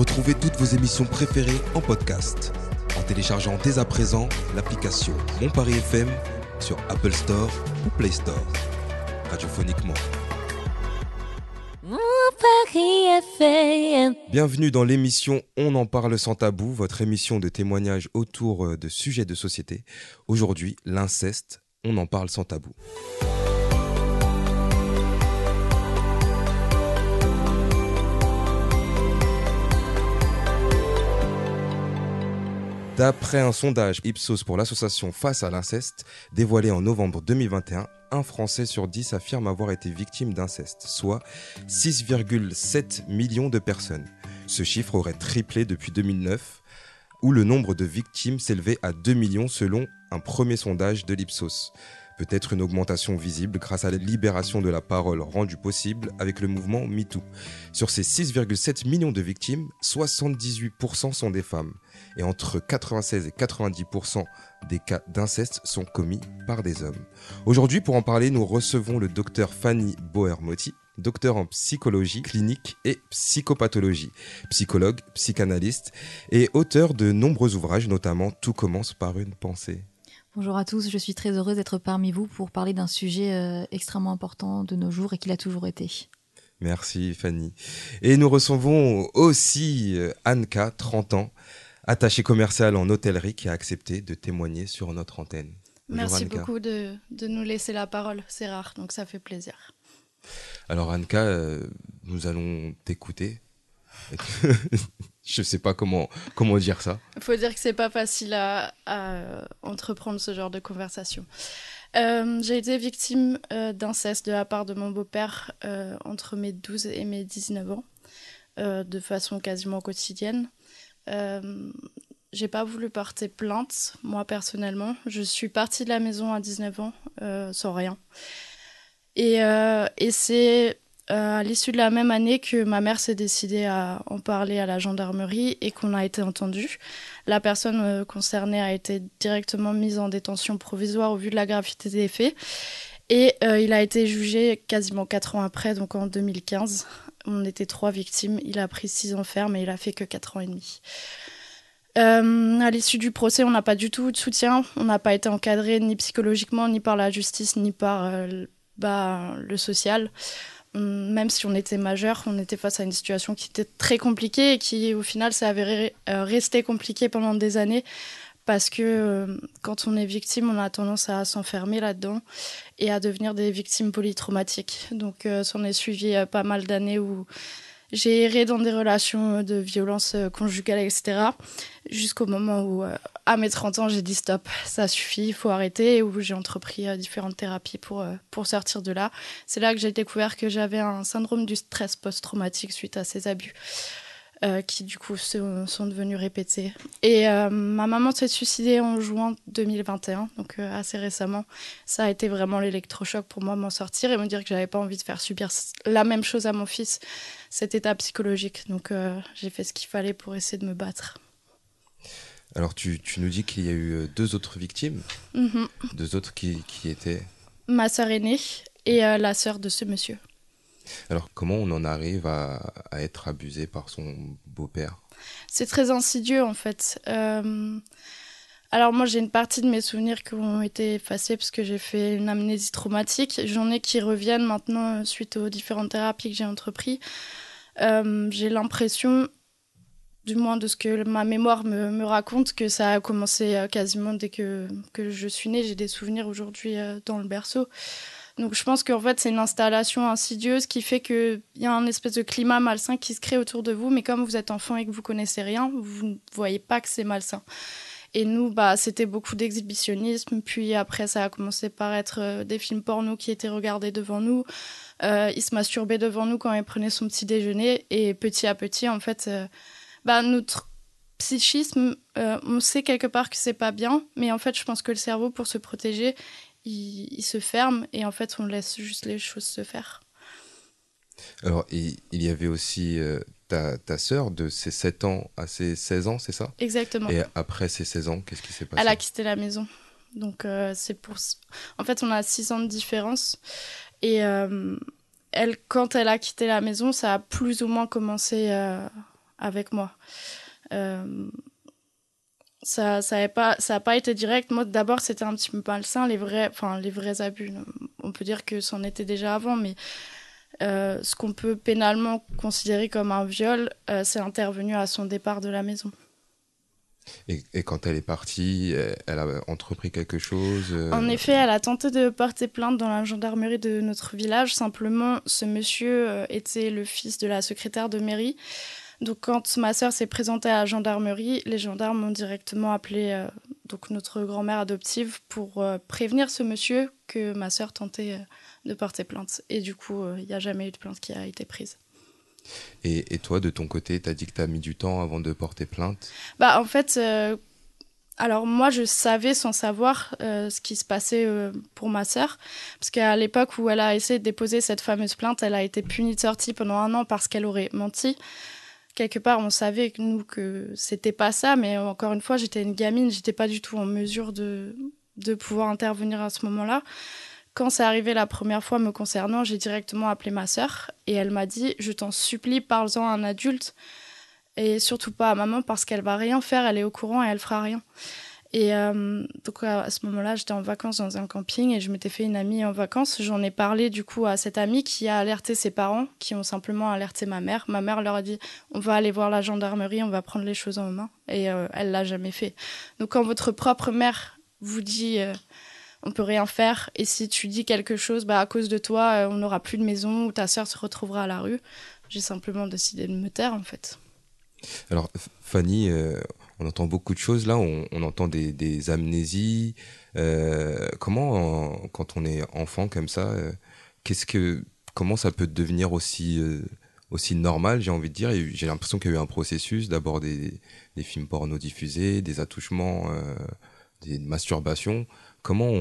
Retrouvez toutes vos émissions préférées en podcast en téléchargeant dès à présent l'application Mon Paris FM sur Apple Store ou Play Store. Radiophoniquement. Mon Paris FM. Bienvenue dans l'émission On en parle sans tabou, votre émission de témoignages autour euh, de sujets de société. Aujourd'hui, l'inceste, on en parle sans tabou. D'après un sondage Ipsos pour l'association Face à l'inceste, dévoilé en novembre 2021, un Français sur 10 affirme avoir été victime d'inceste, soit 6,7 millions de personnes. Ce chiffre aurait triplé depuis 2009, où le nombre de victimes s'élevait à 2 millions selon un premier sondage de l'Ipsos. Peut-être une augmentation visible grâce à la libération de la parole rendue possible avec le mouvement MeToo. Sur ces 6,7 millions de victimes, 78% sont des femmes. Et entre 96 et 90% des cas d'inceste sont commis par des hommes. Aujourd'hui, pour en parler, nous recevons le docteur Fanny Boermotti, docteur en psychologie clinique et psychopathologie, psychologue, psychanalyste et auteur de nombreux ouvrages, notamment Tout commence par une pensée. Bonjour à tous, je suis très heureuse d'être parmi vous pour parler d'un sujet euh, extrêmement important de nos jours et qui l'a toujours été. Merci Fanny. Et nous recevons aussi euh, Anka, 30 ans, attachée commerciale en hôtellerie, qui a accepté de témoigner sur notre antenne. Bonjour, Merci Anka. beaucoup de, de nous laisser la parole, c'est rare, donc ça fait plaisir. Alors Anka, euh, nous allons t'écouter. Je sais pas comment, comment dire ça. Il faut dire que c'est pas facile à, à entreprendre ce genre de conversation. Euh, j'ai été victime euh, d'inceste de la part de mon beau-père euh, entre mes 12 et mes 19 ans, euh, de façon quasiment quotidienne. Euh, j'ai pas voulu porter plainte, moi personnellement. Je suis partie de la maison à 19 ans euh, sans rien. Et, euh, et c'est euh, à l'issue de la même année que ma mère s'est décidée à en parler à la gendarmerie et qu'on a été entendu. La personne euh, concernée a été directement mise en détention provisoire au vu de la gravité des faits. Et euh, il a été jugé quasiment quatre ans après, donc en 2015. On était trois victimes. Il a pris six ans ferme et il a fait que quatre ans et demi. Euh, à l'issue du procès, on n'a pas du tout de soutien. On n'a pas été encadré ni psychologiquement, ni par la justice, ni par euh, bah, le social. Hum, Même si on était majeur, on était face à une situation qui était très compliquée et qui, au final, s'est avérée euh, rester compliquée pendant des années. Parce que euh, quand on est victime, on a tendance à s'enfermer là-dedans et à devenir des victimes polytraumatiques. Donc, euh, s'en est suivi euh, pas mal d'années où j'ai erré dans des relations de violence conjugale, etc. Jusqu'au moment où, à mes 30 ans, j'ai dit stop, ça suffit, il faut arrêter, et j'ai entrepris euh, différentes thérapies pour, euh, pour sortir de là. C'est là que j'ai découvert que j'avais un syndrome du stress post-traumatique suite à ces abus. euh, qui du coup se- sont devenus répétés. Et ma maman s'est suicidée en juin 2021, donc assez récemment. Ça a été vraiment l'électrochoc pour moi, m'en sortir et me dire que j'avais pas envie de faire subir la même chose à mon fils cet état psychologique. Donc j'ai fait ce qu'il fallait pour essayer de me battre. Alors tu, tu nous dis qu'il y a eu euh, deux autres victimes, Mhm. deux autres qui, qui étaient... Ma sœur aînée et euh, la sœur de ce monsieur. Alors comment on en arrive à, à être abusé par son beau-père? C'est très insidieux en fait. Euh, Alors moi j'ai une partie de mes souvenirs qui ont été effacés parce que j'ai fait une amnésie traumatique. J'en ai qui reviennent maintenant suite aux différentes thérapies que j'ai entreprises. Euh, j'ai l'impression, du moins de ce que ma mémoire me, me raconte, que ça a commencé euh, quasiment dès que, que je suis née. J'ai des souvenirs aujourd'hui euh, dans le berceau. Donc je pense qu'en fait c'est une installation insidieuse qui fait qu'il y a un espèce de climat malsain qui se crée autour de vous, mais comme vous êtes enfant et que vous connaissez rien, vous ne voyez pas que c'est malsain. Et nous, bah, c'était beaucoup d'exhibitionnisme. Puis après, ça a commencé par être euh, des films porno qui étaient regardés devant nous. Il se masturbait devant nous quand il prenait son petit déjeuner. Et petit à petit, en fait, bah, notre psychisme, euh, on sait quelque part que c'est pas bien. Mais en fait, je pense que le cerveau, pour se protéger, il, il se ferme. Et en fait, on laisse juste les choses se faire. Alors, il, il y avait aussi euh, ta, ta sœur de ses 7 ans à ses 16 ans, c'est ça? Exactement. Et après ses 16 ans, qu'est-ce qui s'est passé? Elle a quitté la maison. Donc, euh, c'est pour. En fait, on a six ans de différence. Et elle, quand elle a quitté la maison, ça a plus ou moins commencé avec moi. ça ça n'a pas ça a pas été direct moi d'abord c'était un petit peu malsain les vrais enfin les vrais abus on peut dire que c'en était déjà avant mais ce qu'on peut pénalement considérer comme un viol c'est intervenu à son départ de la maison et, quand elle est partie, elle a entrepris quelque chose euh, En effet, elle a tenté de porter plainte dans la gendarmerie de notre village. Simplement, ce monsieur euh, était le fils de la secrétaire de mairie. Donc, quand ma sœur s'est présentée à la gendarmerie, les gendarmes ont directement appelé euh, donc notre grand-mère adoptive pour prévenir ce monsieur que ma sœur tentait de porter plainte. Et du coup, il n'y a jamais eu de plainte qui a été prise. Et, toi, de ton côté, tu as dit que tu as mis du temps avant de porter plainte? Bah, en fait, euh, alors moi, je savais sans savoir euh, ce qui se passait euh, pour ma sœur. Parce qu'à l'époque où elle a essayé de déposer cette fameuse plainte, elle a été punie de sortie pendant un an parce qu'elle aurait menti. Quelque part, on savait que nous que c'était pas ça, mais encore une fois, j'étais une gamine, j'étais pas du tout en mesure de, de pouvoir intervenir à ce moment-là. Quand c'est arrivé la première fois me concernant, j'ai directement appelé ma sœur et elle m'a dit Je t'en supplie, parle-en à un adulte et surtout pas à maman parce qu'elle va rien faire, elle est au courant et elle fera rien. Et euh, donc à ce moment-là, j'étais en vacances dans un camping et je m'étais fait une amie en vacances. J'en ai parlé du coup à cette amie qui a alerté ses parents, qui ont simplement alerté ma mère. Ma mère leur a dit on va aller voir la gendarmerie, on va prendre les choses en main. Et euh, elle l'a jamais fait. Donc quand votre propre mère vous dit euh, on peut rien faire. Et si tu dis quelque chose, bah, à cause de toi, euh, on n'aura plus de maison ou ta sœur se retrouvera à la rue. J'ai simplement décidé de me taire, en fait. Alors, Fanny, euh, on entend beaucoup de choses là. On, entend des, amnésies. Euh, comment, quand on est enfant comme ça, qu'est-ce que, comment ça peut devenir aussi aussi normal, j'ai envie de dire? J'ai l'impression qu'il y a eu un processus, d'abord des, films porno diffusés, des attouchements, des masturbations comment,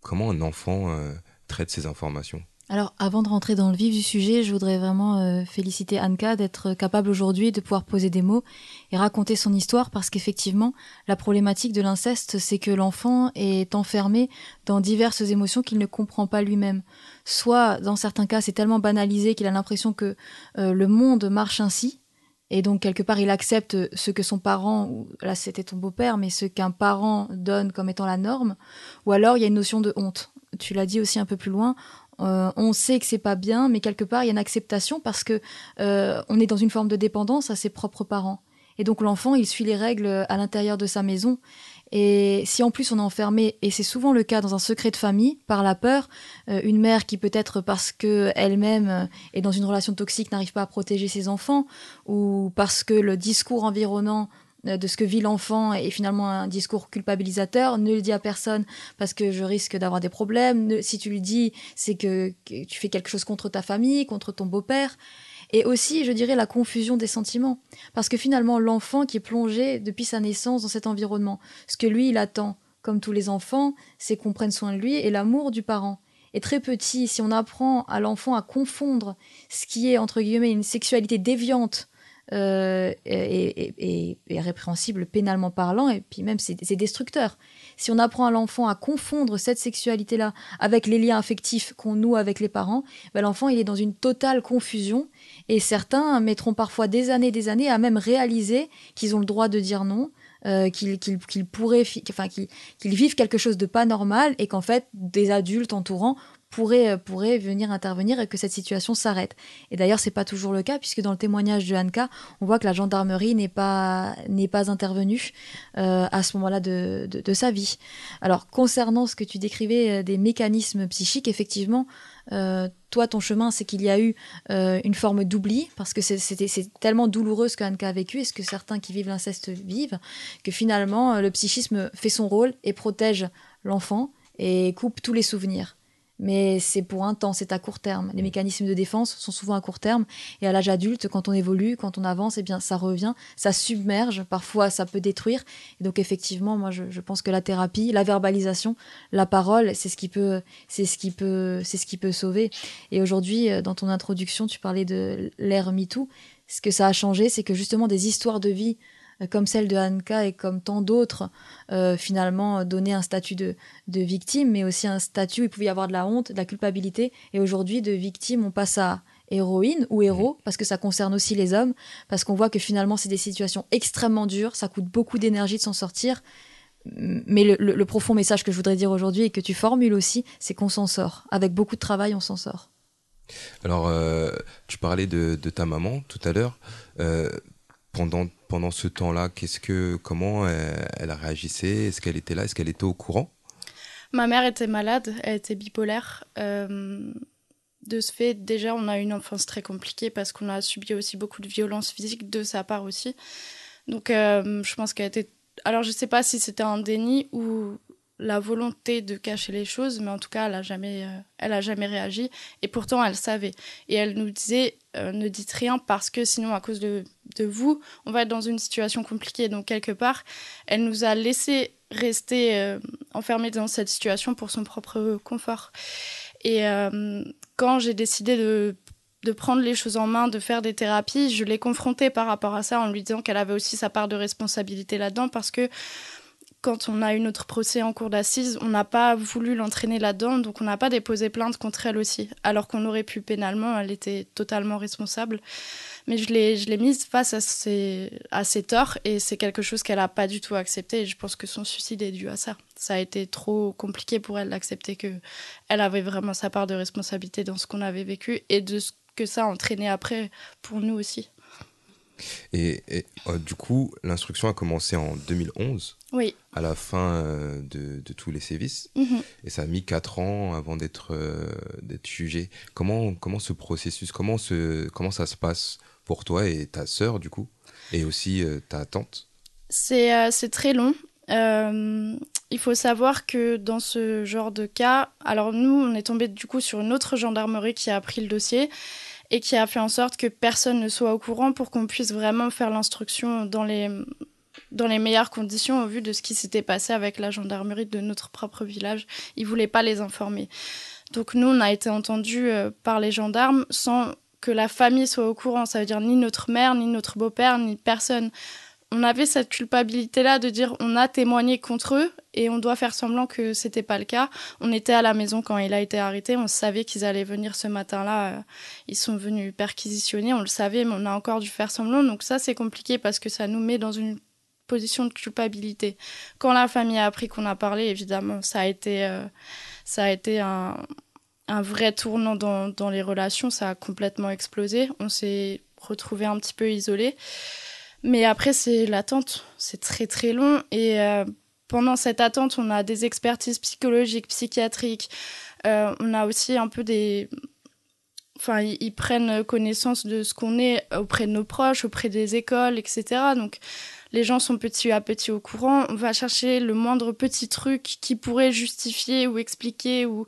comment un enfant euh, traite ces informations? Alors, avant de rentrer dans le vif du sujet, je voudrais vraiment euh, féliciter Anka d'être capable aujourd'hui de pouvoir poser des mots et raconter son histoire parce qu'effectivement, la problématique de l'inceste, c'est que l'enfant est enfermé dans diverses émotions qu'il ne comprend pas lui-même. Soit, dans certains cas, c'est tellement banalisé qu'il a l'impression que euh, le monde marche ainsi, et donc, quelque part, il accepte ce que son parent, là c'était ton beau-père, mais ce qu'un parent donne comme étant la norme. Ou alors, il y a une notion de honte. Tu l'as dit aussi un peu plus loin. Euh, on sait que c'est pas bien, mais quelque part, il y a une acceptation parce que euh, on est dans une forme de dépendance à ses propres parents. Et donc, l'enfant, il suit les règles à l'intérieur de sa maison. Et si en plus on est enfermé, et c'est souvent le cas dans un secret de famille, par la peur, euh, une mère qui peut-être parce que elle-même est dans une relation toxique n'arrive pas à protéger ses enfants, ou parce que le discours environnant de ce que vit l'enfant est finalement un discours culpabilisateur, ne le dit à personne parce que je risque d'avoir des problèmes. si tu le dis, c'est que, tu fais quelque chose contre ta famille, contre ton beau-père et aussi, je dirais, la confusion des sentiments. Parce que finalement, l'enfant qui est plongé depuis sa naissance dans cet environnement, ce que lui, il attend, comme tous les enfants, c'est qu'on prenne soin de lui et l'amour du parent. Et très petit, si on apprend à l'enfant à confondre ce qui est, entre guillemets, une sexualité déviante euh, et, répréhensible pénalement parlant, et puis même c'est destructeur. Si on apprend à l'enfant à confondre cette sexualité-là avec les liens affectifs qu'on noue avec les parents, ben l'enfant il est dans une totale confusion et certains mettront parfois des années, des années à même réaliser qu'ils ont le droit de dire non, euh, qu'ils pourraient, vivent quelque chose de pas normal et qu'en fait des adultes entourants pourraient, pourraient venir intervenir et que cette situation s'arrête. Et d'ailleurs, c'est pas toujours le cas puisque dans le témoignage de Anka, on voit que la gendarmerie n'est pas pas intervenue euh, à ce moment-là de, de, sa vie. Alors concernant ce que tu décrivais euh, des mécanismes psychiques, effectivement, euh, toi, ton chemin, c'est qu'il y a eu euh, une forme d'oubli, parce que c'est tellement douloureux ce qu'Anka a vécu et ce que certains qui vivent l'inceste vivent, que finalement, euh, le psychisme fait son rôle et protège l'enfant et coupe tous les souvenirs mais c'est pour un temps, c'est à court terme. Les mécanismes de défense sont souvent à court terme, et à l'âge adulte, quand on évolue, quand on avance, eh bien, ça revient, ça submerge, parfois ça peut détruire. Et donc effectivement, moi, je, pense que la thérapie, la verbalisation, la parole, c'est ce qui peut, c'est ce qui peut, c'est ce qui peut sauver. Et aujourd'hui, euh, dans ton introduction, tu parlais de l'ère MeToo. Ce que ça a changé, c'est que justement des histoires de vie comme celle de Anka et comme tant d'autres, euh, finalement donner un statut de, de, victime, mais aussi un statut où il pouvait y avoir de la honte, de la culpabilité. Et aujourd'hui, de victime, on passe à héroïne ou héros, parce que ça concerne aussi les hommes, parce qu'on voit que finalement c'est des situations extrêmement dures, ça coûte beaucoup d'énergie de s'en sortir. Mais le, le, profond message que je voudrais dire aujourd'hui et que tu formules aussi, c'est qu'on s'en sort. Avec beaucoup de travail, on s'en sort. Alors, euh, tu parlais de, de, ta maman tout à l'heure. Euh, pendant, pendant ce temps-là, qu'est-ce que, comment elle, elle a réagissé Est-ce qu'elle était là? Est-ce qu'elle était au courant? Ma mère était malade, elle était bipolaire. Euh, de ce fait, déjà, on a une enfance très compliquée parce qu'on a subi aussi beaucoup de violences physiques de sa part aussi. Donc, euh, je pense qu'elle était. Alors, je ne sais pas si c'était un déni ou la volonté de cacher les choses, mais en tout cas, elle n'a jamais, euh, elle a jamais réagi. Et pourtant, elle savait. Et elle nous disait euh, ne dites rien parce que sinon, à cause de, de, vous, on va être dans une situation compliquée. Donc, quelque part, elle nous a laissé rester euh, enfermés dans cette situation pour son propre confort. Et quand j'ai décidé de de prendre les choses en main, de faire des thérapies, je l'ai confrontée par rapport à ça en lui disant qu'elle avait aussi sa part de responsabilité là-dedans parce que quand on a eu notre procès en cour d'assises, on n'a pas voulu l'entraîner là-dedans, donc on n'a pas déposé plainte contre elle aussi. Alors qu'on aurait pu pénalement, elle était totalement responsable. Mais je l'ai, mise face à ses, à ses torts et c'est quelque chose qu'elle n'a pas du tout accepté. Et je pense que son suicide est dû à ça. Ça a été trop compliqué pour elle d'accepter que elle avait vraiment sa part de responsabilité dans ce qu'on avait vécu et de ce que ça a entraîné après pour nous aussi. Et, euh, du coup, l'instruction a commencé en 2011. Oui. À la fin euh, de, de, tous les sévices. Mhm. Et ça a mis 4 ans avant d'être euh, d'être jugé. Comment, comment ce processus, comment, ce, comment ça se passe pour toi et ta sœur, du coup Et aussi ta tante? C'est très long. il faut savoir que dans ce genre de cas, alors nous, on est tombé du coup sur une autre gendarmerie qui a pris le dossier et qui a fait en sorte que personne ne soit au courant pour qu'on puisse vraiment faire l'instruction dans les, dans les meilleures conditions au vu de ce qui s'était passé avec la gendarmerie de notre propre village. Ils ne voulaient pas les informer. Donc nous, on a été entendus euh, par les gendarmes sans que la famille soit au courant. Ça veut dire ni notre mère, ni notre beau-père, ni personne on avait cette culpabilité-là de dire on a témoigné contre eux et on doit faire semblant que c'était pas le cas. On était à la maison quand il a été arrêté, on savait qu'ils allaient venir ce matin-là. Euh, ils sont venus perquisitionner, on le savait, mais on a encore dû faire semblant. Donc ça, c'est compliqué parce que ça nous met dans une position de culpabilité. Quand la famille a appris qu'on a parlé, évidemment, ça a été, euh, ça a été un, vrai tournant dans, dans les relations. Ça a complètement explosé. On s'est retrouvé un petit peu isolés. Mais après, c'est l'attente. C'est très très long. Et euh, pendant cette attente, on a des expertises psychologiques, psychiatriques. Euh, on a aussi un peu des. Enfin, ils, prennent connaissance de ce qu'on est auprès de nos proches, auprès des écoles, etc. Donc, les gens sont petit à petit au courant. On va chercher le moindre petit truc qui pourrait justifier ou expliquer ou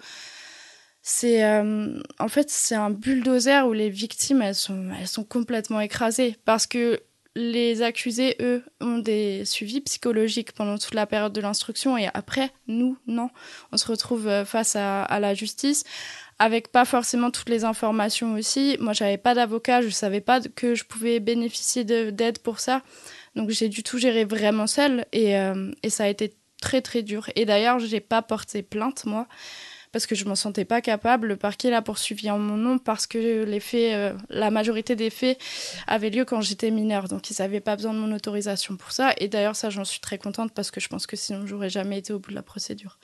c'est euh, en fait c'est un bulldozer où les victimes elles sont elles sont complètement écrasées parce que les accusés, eux, ont des suivis psychologiques pendant toute la période de l'instruction et après, nous, non. On se retrouve euh, face à, la justice avec pas forcément toutes les informations aussi. Moi, j'avais pas d'avocat, je savais pas que je pouvais bénéficier d'aide pour ça. Donc, j'ai dû tout gérer vraiment seule et, euh, et ça a été très très dur. Et d'ailleurs, j'ai pas porté plainte, moi parce que je m'en sentais pas capable. Le parquet l'a poursuivi en mon nom parce que les faits, euh, la majorité des faits avaient lieu quand j'étais mineure, donc ils n'avaient pas besoin de mon autorisation pour ça. Et d'ailleurs, ça, j'en suis très contente parce que je pense que sinon, j'aurais jamais été au bout de la procédure.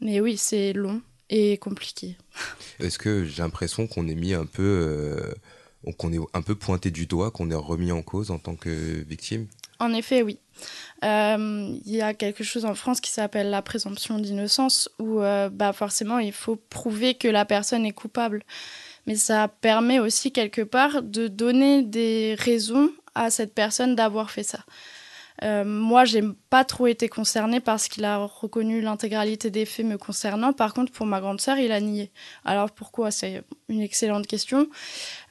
Mais oui, c'est long et compliqué. Est-ce que j'ai l'impression qu'on est mis un peu, euh, qu'on est un peu pointé du doigt, qu'on est remis en cause en tant que victime? En effet, oui. Euh, il y a quelque chose en France qui s'appelle la présomption d'innocence, où euh, bah forcément il faut prouver que la personne est coupable. Mais ça permet aussi quelque part de donner des raisons à cette personne d'avoir fait ça. Euh, moi, j'ai pas trop été concernée parce qu'il a reconnu l'intégralité des faits me concernant. Par contre, pour ma grande sœur, il a nié. Alors pourquoi? C'est une excellente question.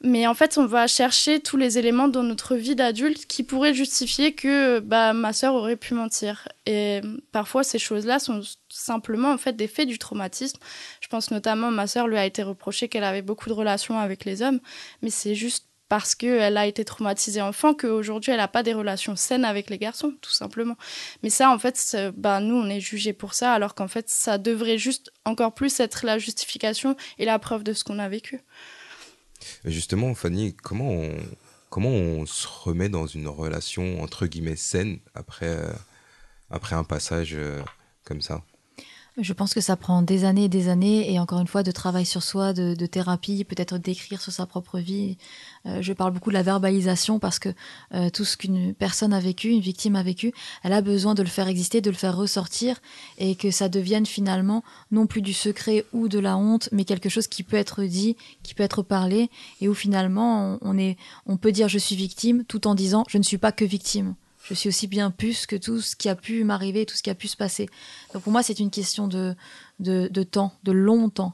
Mais en fait, on va chercher tous les éléments dans notre vie d'adulte qui pourraient justifier que bah, ma sœur aurait pu mentir. Et parfois, ces choses-là sont simplement en fait des faits du traumatisme. Je pense notamment, ma sœur lui a été reproché qu'elle avait beaucoup de relations avec les hommes, mais c'est juste parce qu'elle a été traumatisée enfant qu'aujourd'hui elle n'a pas des relations saines avec les garçons, tout simplement. Mais ça, en fait, bah, nous, on est jugés pour ça, alors qu'en fait, ça devrait juste encore plus être la justification et la preuve de ce qu'on a vécu. Justement, Fanny, comment on, comment on se remet dans une relation entre guillemets saine après, euh, après un passage euh, comme ça? Je pense que ça prend des années et des années, et encore une fois, de travail sur soi, de, thérapie, peut-être d'écrire sur sa propre vie. Euh, je parle beaucoup de la verbalisation parce que euh, tout ce qu'une personne a vécu, une victime a vécu, elle a besoin de le faire exister, de le faire ressortir, et que ça devienne finalement non plus du secret ou de la honte, mais quelque chose qui peut être dit, qui peut être parlé, et où finalement on, est, on peut dire je suis victime tout en disant je ne suis pas que victime je suis aussi bien puce que tout ce qui a pu m'arriver, tout ce qui a pu se passer. Donc pour moi, c'est une question de, de, temps, de long temps.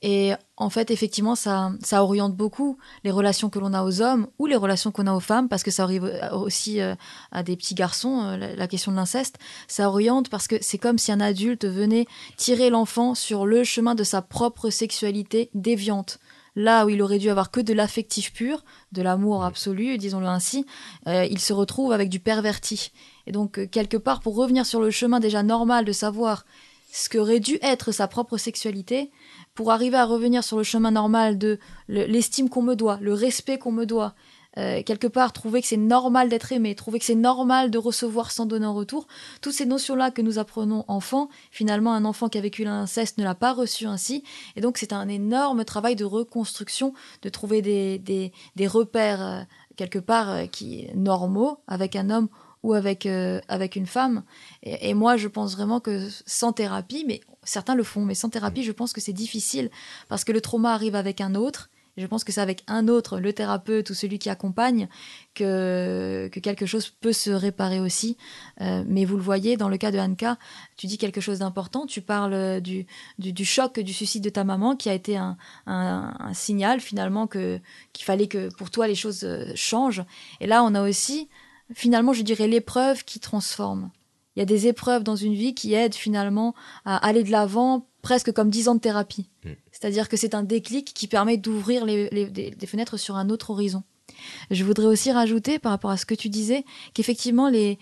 Et en fait, effectivement, ça, ça oriente beaucoup les relations que l'on a aux hommes ou les relations qu'on a aux femmes, parce que ça arrive aussi euh, à des petits garçons, euh, la, question de l'inceste. Ça oriente parce que c'est comme si un adulte venait tirer l'enfant sur le chemin de sa propre sexualité déviante là où il aurait dû avoir que de l'affectif pur, de l'amour absolu, disons-le ainsi, euh, il se retrouve avec du perverti. Et donc, euh, quelque part, pour revenir sur le chemin déjà normal de savoir ce qu'aurait dû être sa propre sexualité, pour arriver à revenir sur le chemin normal de l'estime qu'on me doit, le respect qu'on me doit, euh, quelque part trouver que c'est normal d'être aimé, trouver que c'est normal de recevoir sans donner en retour, toutes ces notions-là que nous apprenons enfant, finalement un enfant qui a vécu l'inceste ne l'a pas reçu ainsi, et donc c'est un énorme travail de reconstruction, de trouver des, des, repères euh, quelque part euh, qui normaux avec un homme ou avec, avec une femme. Et, moi, je pense vraiment que sans thérapie, mais certains le font, mais sans thérapie, je pense que c'est difficile. Parce que le trauma arrive avec un autre je pense que c'est avec un autre, le thérapeute ou celui qui accompagne, que, que quelque chose peut se réparer aussi. Euh, mais vous le voyez, dans le cas de Anka, tu dis quelque chose d'important. Tu parles du, du, choc du suicide de ta maman, qui a été un, un, signal finalement que qu'il fallait que pour toi les choses euh, changent. Et là, on a aussi, finalement, je dirais, l'épreuve qui transforme. Il y a des épreuves dans une vie qui aident finalement à aller de l'avant, presque comme dix ans de thérapie. Mm. C'est-à-dire que c'est un déclic qui permet d'ouvrir les, des, fenêtres sur un autre horizon. Je voudrais aussi rajouter, par rapport à ce que tu disais, qu'effectivement, les,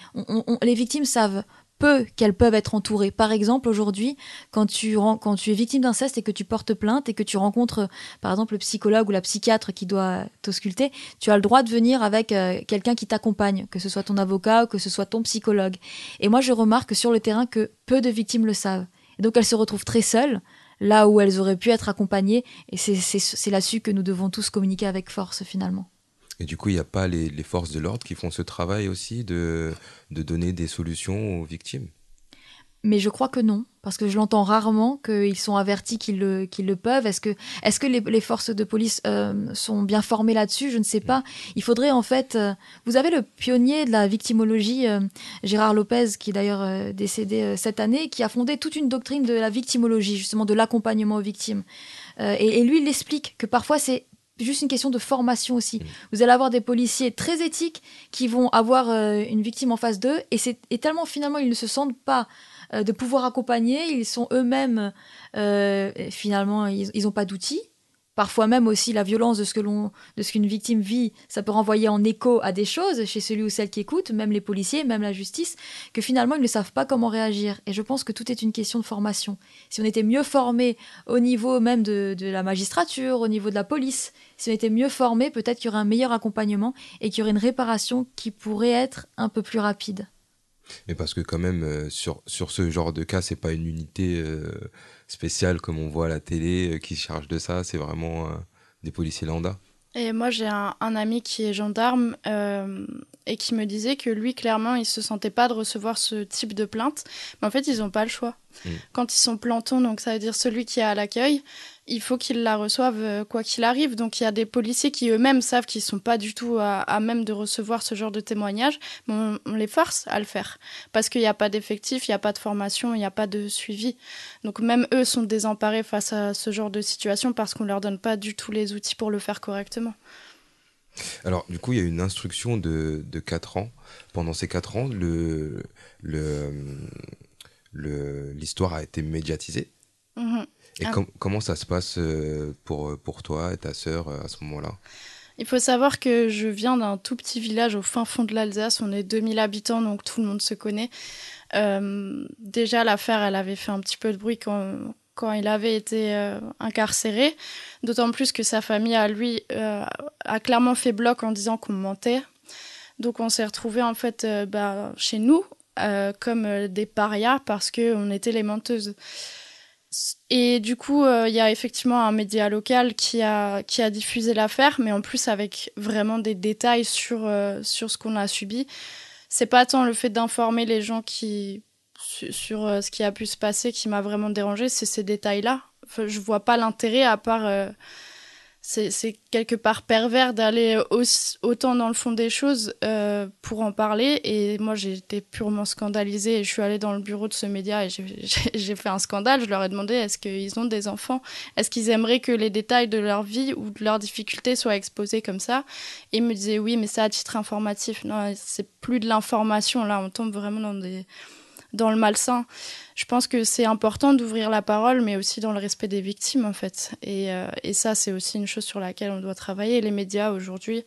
les victimes savent peu qu'elles peuvent être entourées. Par exemple, aujourd'hui, quand tu, es victime d'inceste et que tu portes plainte et que tu rencontres, par exemple, le psychologue ou la psychiatre qui doit t'ausculter, tu as le droit de venir avec euh, quelqu'un qui t'accompagne, que ce soit ton avocat ou que ce soit ton psychologue. Et moi, je remarque sur le terrain que peu de victimes le savent. Et donc, elles se retrouvent très seules, là où elles auraient pu être accompagnées. Et c'est là-dessus que nous devons tous communiquer avec force, finalement. Et du coup, il n'y a pas les, forces de l'ordre qui font ce travail aussi de, donner des solutions aux victimes? Mais je crois que non, parce que je l'entends rarement qu'ils sont avertis qu'ils le, peuvent. Est-ce que, les, forces de police euh, sont bien formées là-dessus? Je ne sais pas. Il faudrait en fait. Euh, vous avez le pionnier de la victimologie, euh, Gérard Lopez, qui est d'ailleurs décédé cette année, qui a fondé toute une doctrine de la victimologie, justement de l'accompagnement aux victimes. Et, lui, il explique que parfois c'est juste une question de formation aussi. Mmh. Vous allez avoir des policiers très éthiques qui vont avoir euh, une victime en face d'eux et, c'est, tellement finalement ils ne se sentent pas euh, de pouvoir accompagner, ils sont eux-mêmes euh, finalement ils n'ont pas d'outils Parfois même aussi la violence de ce qu'une victime vit, ça peut renvoyer en écho à des choses chez celui ou celle qui écoute, même les policiers, même la justice, que finalement ils ne savent pas comment réagir. Et je pense que tout est une question de formation. Si on était mieux formé au niveau même de, la magistrature, au niveau de la police, si on était mieux formé, peut-être qu'il y aurait un meilleur accompagnement et qu'il y aurait une réparation qui pourrait être un peu plus rapide. Mais parce que quand même, euh, sur, sur ce genre de cas, c'est pas une unité euh, spéciale comme on voit à la télé euh, qui se charge de ça, c'est vraiment des policiers lambda. Et moi, j'ai un, ami qui est gendarme et qui me disait que lui, clairement, il se sentait pas de recevoir ce type de plainte. Mais en fait, ils n'ont pas le choix. Mm. Quand ils sont plantons, donc ça veut dire celui qui est à l'accueil, il faut qu'ils la reçoivent euh, quoi qu'il arrive. Donc il y a des policiers qui eux-mêmes savent qu'ils sont pas du tout à, même de recevoir ce genre de témoignage, mais on, les force à le faire parce qu'il n'y a pas d'effectif, il n'y a pas de formation, il n'y a pas de suivi. Donc même eux sont désemparés face à ce genre de situation parce qu'on leur donne pas du tout les outils pour le faire correctement. Alors, du coup, il y a une instruction de, de 4 ans. Pendant ces 4 ans, le, l'histoire a été médiatisée. Mhm. Et ah. comment ça se passe euh, pour, pour toi et ta sœur euh, à ce moment-là? Il faut savoir que je viens d'un tout petit village au fin fond de l'Alsace. On est 2000 habitants, donc tout le monde se connaît. Euh, déjà, l'affaire, elle avait fait un petit peu de bruit quand, quand il avait été incarcéré, d'autant plus que sa famille à lui a clairement fait bloc en disant qu'on mentait. Donc on s'est retrouvés en fait bah, chez nous comme des parias parce qu'on était les menteuses. Et du coup, euh, il y a effectivement un média local qui a, qui a diffusé l'affaire, mais en plus avec vraiment des détails sur, euh, sur ce qu'on a subi. C'est pas tant le fait d'informer les gens qui, sur, euh, ce qui a pu se passer qui m'a vraiment dérangé, c'est ces détails-là. Enfin, je vois pas l'intérêt à part c'est quelque part pervers d'aller autant dans le fond des choses euh, pour en parler. Et moi, j'ai été purement scandalisée. je suis allée dans le bureau de ce média et j'ai fait un scandale. Je leur ai demandé est-ce qu'ils ont des enfants? Est-ce qu'ils aimeraient que les détails de leur vie ou de leurs difficultés soient exposés comme ça? Et ils me disaient oui, mais c'est à titre informatif. Non, c'est plus de l'information. Là, on tombe vraiment dans des dans le malsain. Je pense que c'est important d'ouvrir la parole, mais aussi dans le respect des victimes, en fait. Et, euh, et ça, c'est aussi une chose sur laquelle on doit travailler. Les médias, aujourd'hui,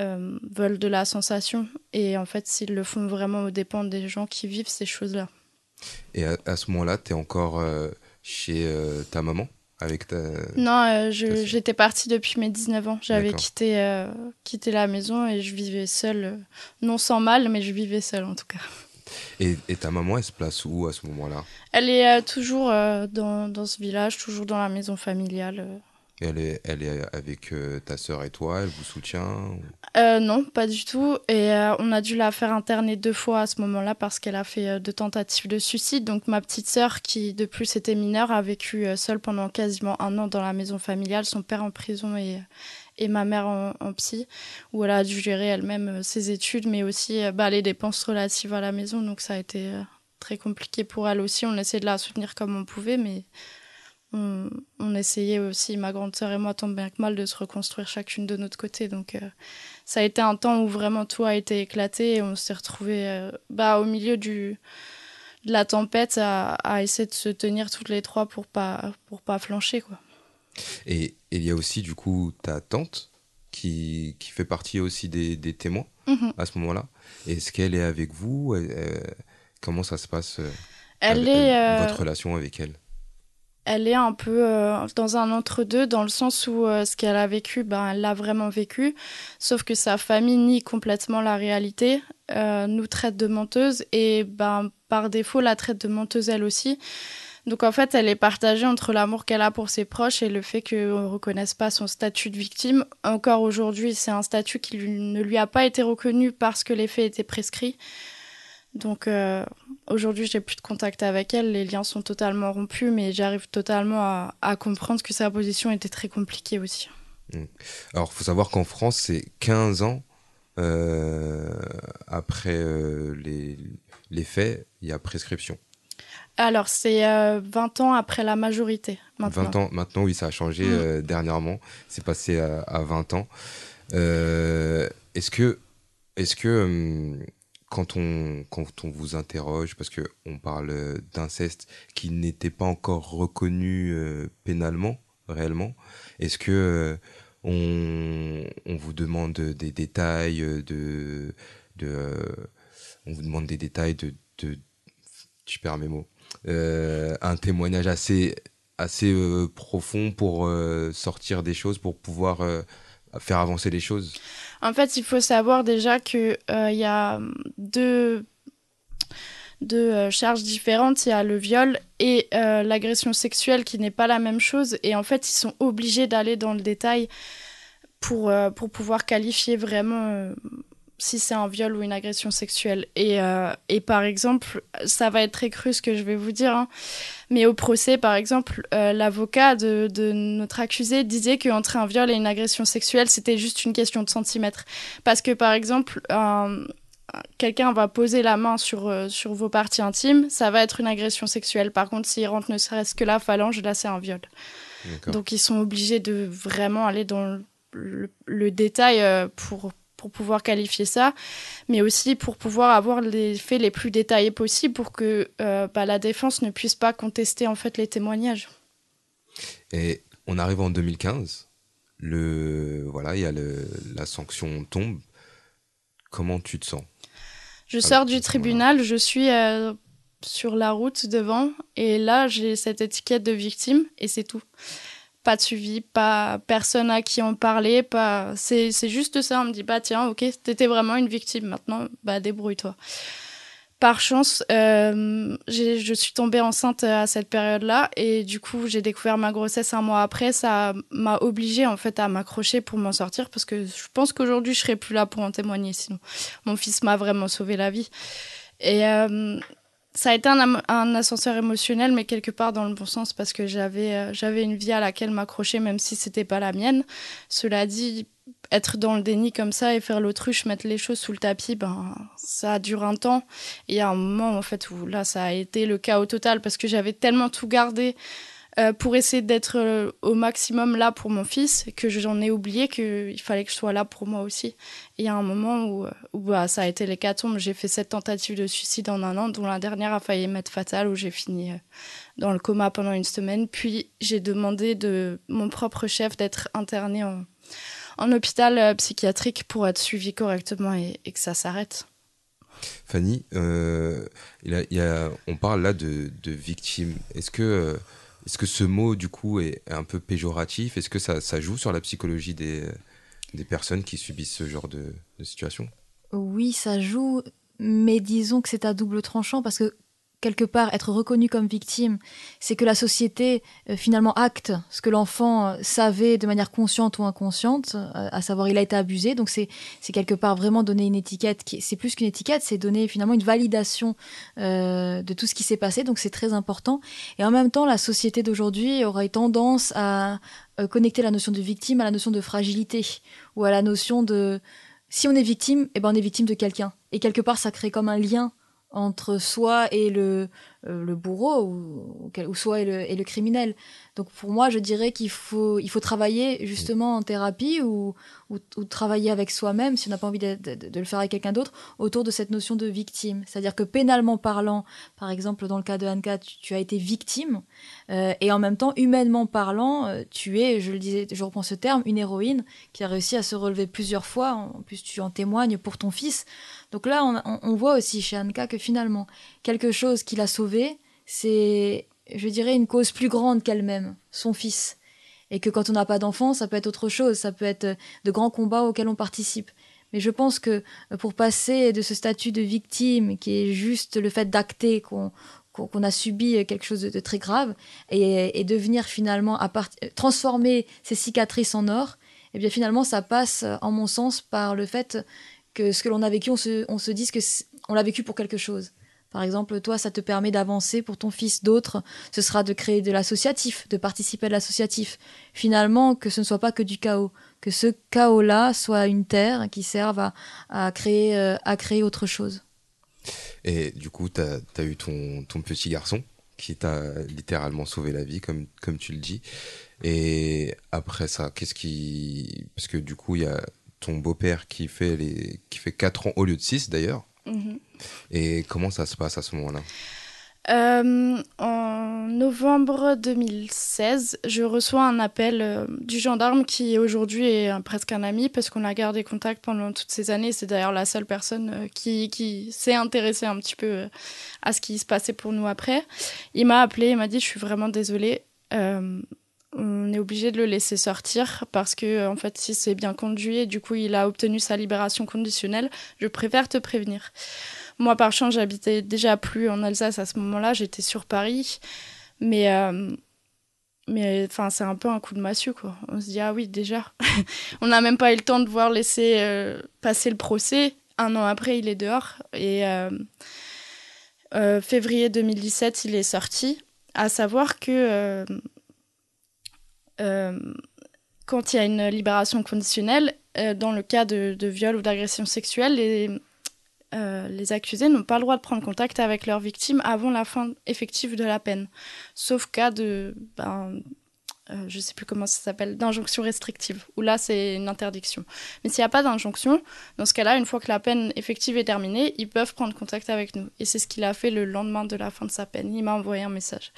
euh, veulent de la sensation. Et en fait, s'ils le font vraiment aux dépens des gens qui vivent ces choses-là. Et à, ce moment-là, tu es encore euh, chez ta maman avec ta... Non, j'étais partie depuis mes 19 ans. J'avais quitté, quitté la maison et je vivais seule. non sans mal, mais je vivais seule en tout cas. Et, ta maman, elle se place où à ce moment-là? Elle est euh, toujours euh, dans, dans, ce village, toujours dans la maison familiale. Euh. Et elle est, elle est avec ta sœur et toi? Elle vous soutient Non, pas du tout. Et on a dû la faire interner deux fois à ce moment-là parce qu'elle a fait deux tentatives de suicide. Donc ma petite sœur, qui de plus était mineure, a vécu seule pendant quasiment un an dans la maison familiale. Son père en prison et et ma mère en, psy, où elle a dû gérer elle-même euh, ses études, mais aussi euh, bah, les dépenses relatives à la maison. Donc ça a été euh, très compliqué pour elle aussi. On essayait de la soutenir comme on pouvait, mais on, essayait aussi, ma grande sœur et moi, tant bien que mal, de se reconstruire chacune de notre côté. Donc ça a été un temps où vraiment tout a été éclaté et on s'est retrouvés bah, au milieu de la tempête à, à, essayer de se tenir toutes les trois pour pas, pour pas flancher. quoi. Et il y a aussi du coup ta tante qui, qui fait partie aussi des, des témoins mhm. à ce moment-là. Est-ce qu'elle est avec vous? Comment ça se passe euh, est, euh, votre relation avec elle? elle est un peu euh, dans un entre-deux, dans le sens où ce qu'elle a vécu, ben, elle l'a vraiment vécu, sauf que sa famille nie complètement la réalité, nous traite de menteuse, et ben, par défaut la traite de menteuse elle aussi. Donc en fait, elle est partagée entre l'amour qu'elle a pour ses proches et le fait qu'on ne reconnaisse pas son statut de victime. Encore aujourd'hui, c'est un statut qui ne lui a pas été reconnu parce que les faits étaient prescrits. Donc euh, aujourd'hui, j'ai plus de contact avec elle, les liens sont totalement rompus, mais j'arrive totalement à, comprendre que sa position était très compliquée aussi. Mmh. Alors, faut savoir qu'en France, c'est 15 ans euh, après euh, les, les faits, il y a prescription. Alors, c'est 20 euh, ans après la majorité. Maintenant. 20 ans, maintenant, oui, ça a changé mm. euh, dernièrement. C'est passé à, 20 ans. Euh, est-ce que, est-ce que hum, quand, on, quand on vous interroge, parce qu'on parle d'inceste qui n'était pas encore reconnu pénalement, réellement, est-ce que on, on, vous demande des détails de, de on vous demande des détails de, de je perds mes mots euh, un témoignage assez, assez euh, profond pour euh, sortir des choses, pour pouvoir faire avancer les choses En fait, il faut savoir déjà qu'il il y a deux, deux charges différentes. Il y a le viol et l'agression sexuelle qui n'est pas la même chose. Et en fait, ils sont obligés d'aller dans le détail pour, pour pouvoir qualifier vraiment si c'est un viol ou une agression sexuelle. Et, euh, et, par exemple, ça va être très cru ce que je vais vous dire, hein, mais au procès, par exemple, euh, l'avocat de, de, notre accusé disait qu'entre un viol et une agression sexuelle, c'était juste une question de centimètres. Parce que, par exemple, quelqu'un va poser la main sur, euh, sur vos parties intimes, ça va être une agression sexuelle. Par contre, s'il rentre ne serait-ce que la phalange, là, c'est un viol. Donc, ils sont obligés de vraiment aller dans le, le détail pour pour pouvoir qualifier ça, mais aussi pour pouvoir avoir les faits les plus détaillés possibles pour que euh, bah, la défense ne puisse pas contester en fait les témoignages. Et on arrive en 2015, le voilà, il y a le, la sanction tombe. Comment tu te sens? Je sors du tribunal, je suis euh, sur la route devant. Et là, j'ai cette étiquette de victime et c'est tout. Pas de suivi, pas personne à qui en parler, pas. C'est juste ça. On me dit, bah tiens, ok, t'étais vraiment une victime. Maintenant, bah débrouille-toi. Par chance, euh, je suis tombée enceinte à cette période-là et du coup, j'ai découvert ma grossesse un mois après. Ça m'a obligée en fait à m'accrocher pour m'en sortir parce que je pense qu'aujourd'hui, je serais plus là pour en témoigner. Sinon, mon fils m'a vraiment sauvé la vie. Et euh, ça a été un, ascenseur émotionnel, mais quelque part dans le bon sens parce que j'avais euh, j'avais une vie à laquelle m'accrocher, même si c'était pas la mienne. Cela dit, être dans le déni comme ça et faire l'autruche, mettre les choses sous le tapis, ben ça dure un temps. Et il y a un moment en fait où là ça a été le chaos total parce que j'avais tellement tout gardé euh, pour essayer d'être euh, au maximum là pour mon fils, que j'en ai oublié qu'il fallait que je sois là pour moi aussi. il y a un moment où, euh, bah, ça a été l'hécatombe. J'ai fait sept tentatives de suicide en un an, dont la dernière a failli m'être fatale, où j'ai fini dans le coma pendant une semaine. Puis j'ai demandé de mon propre chef d'être interné en, hôpital psychiatrique pour être suivi correctement et, que ça s'arrête. Fanny, on parle là de, de victimes. Est-ce que est-ce que ce mot, du coup, est un peu péjoratif? Est-ce que ça, joue sur la psychologie des, personnes qui subissent ce genre de situation? Oui, ça joue, mais disons que c'est à double tranchant parce que quelque part être reconnu comme victime, c'est que la société euh, finalement acte ce que l'enfant euh, savait de manière consciente ou inconsciente, euh, à savoir il a été abusé. Donc c'est quelque part vraiment donner une étiquette qui c'est plus qu'une étiquette, c'est donner finalement une validation de tout ce qui s'est passé. Donc c'est très important. Et en même temps, la société d'aujourd'hui aurait tendance à connecter la notion de victime à la notion de fragilité ou à la notion de si on est victime, eh ben on est victime de quelqu'un. Et quelque part, ça crée comme un lien entre soi et le, euh, bourreau ou, soi et le, criminel. Donc pour moi, je dirais qu'il faut, il faut travailler justement en thérapie ou, travailler avec soi-même, si on n'a pas envie de, le faire avec quelqu'un d'autre, autour de cette notion de victime. C'est-à-dire que pénalement parlant, par exemple dans le cas de Anka, tu, tu as été victime, euh, et en même temps, humainement parlant, euh, tu es, je le disais, je reprends ce terme, une héroïne qui a réussi à se relever plusieurs fois. En plus, tu en témoignes pour ton fils. Donc là, on, voit aussi chez Anka que finalement, quelque chose qui l'a sauvé, c'est, je dirais, une cause plus grande qu'elle-même, son fils. Et que quand on n'a pas d'enfant, ça peut être autre chose, ça peut être de grands combats auxquels on participe. Mais je pense que pour passer de ce statut de victime, qui est juste le fait d'acter qu'on qu'on a subi quelque chose de, très grave, et, et devenir finalement, à part, transformer ces cicatrices en or, et eh bien finalement, ça passe, en mon sens, par le fait que ce que l'on a vécu, on se, on se dise que on l'a vécu pour quelque chose. Par exemple, toi, ça te permet d'avancer pour ton fils. D'autres, ce sera de créer de l'associatif, de participer à l'associatif. Finalement, que ce ne soit pas que du chaos, que ce chaos-là soit une terre qui serve à, à créer, euh, à créer autre chose. Et du coup, tu as, as, eu ton, ton petit garçon qui t'a littéralement sauvé la vie, comme, comme tu le dis. Et après ça, qu'est-ce qui... Parce que du coup, il y a ton beau-père qui fait les qui fait 4 ans au lieu de 6 d'ailleurs. Mm-hmm. Et comment ça se passe à ce moment-là? Euh, en novembre 2016, je reçois un appel euh, du gendarme qui aujourd'hui est presque un ami parce qu'on a gardé contact pendant toutes ces années. C'est d'ailleurs la seule personne euh, qui, qui s'est intéressée un petit peu à ce qui se passait pour nous après. Il m'a appelé, il m'a dit Je suis vraiment désolée on est obligé de le laisser sortir parce que en fait si c'est bien conduit et du coup il a obtenu sa libération conditionnelle je préfère te prévenir. Moi par chance j'habitais déjà plus en Alsace à ce moment-là j'étais sur Paris mais euh, mais enfin c'est un peu un coup de massue quoi. On se dit ah oui déjà. On n'a même pas eu le temps de voir laisser euh, passer le procès. Un an après il est dehors et euh, février 2017 il est sorti. À savoir que euh, quand il y a une libération conditionnelle, euh, dans le cas de, viol ou d'agression sexuelle, les, euh, les accusés n'ont pas le droit de prendre contact avec leur victime avant la fin effective de la peine. Sauf cas de, ben, je ne sais plus comment ça s'appelle, d'injonction restrictive, où là c'est une interdiction. Mais s'il n'y a pas d'injonction, dans ce cas-là, une fois que la peine effective est terminée, ils peuvent prendre contact avec nous. Et c'est ce qu'il a fait le lendemain de la fin de sa peine. Il m'a envoyé un message.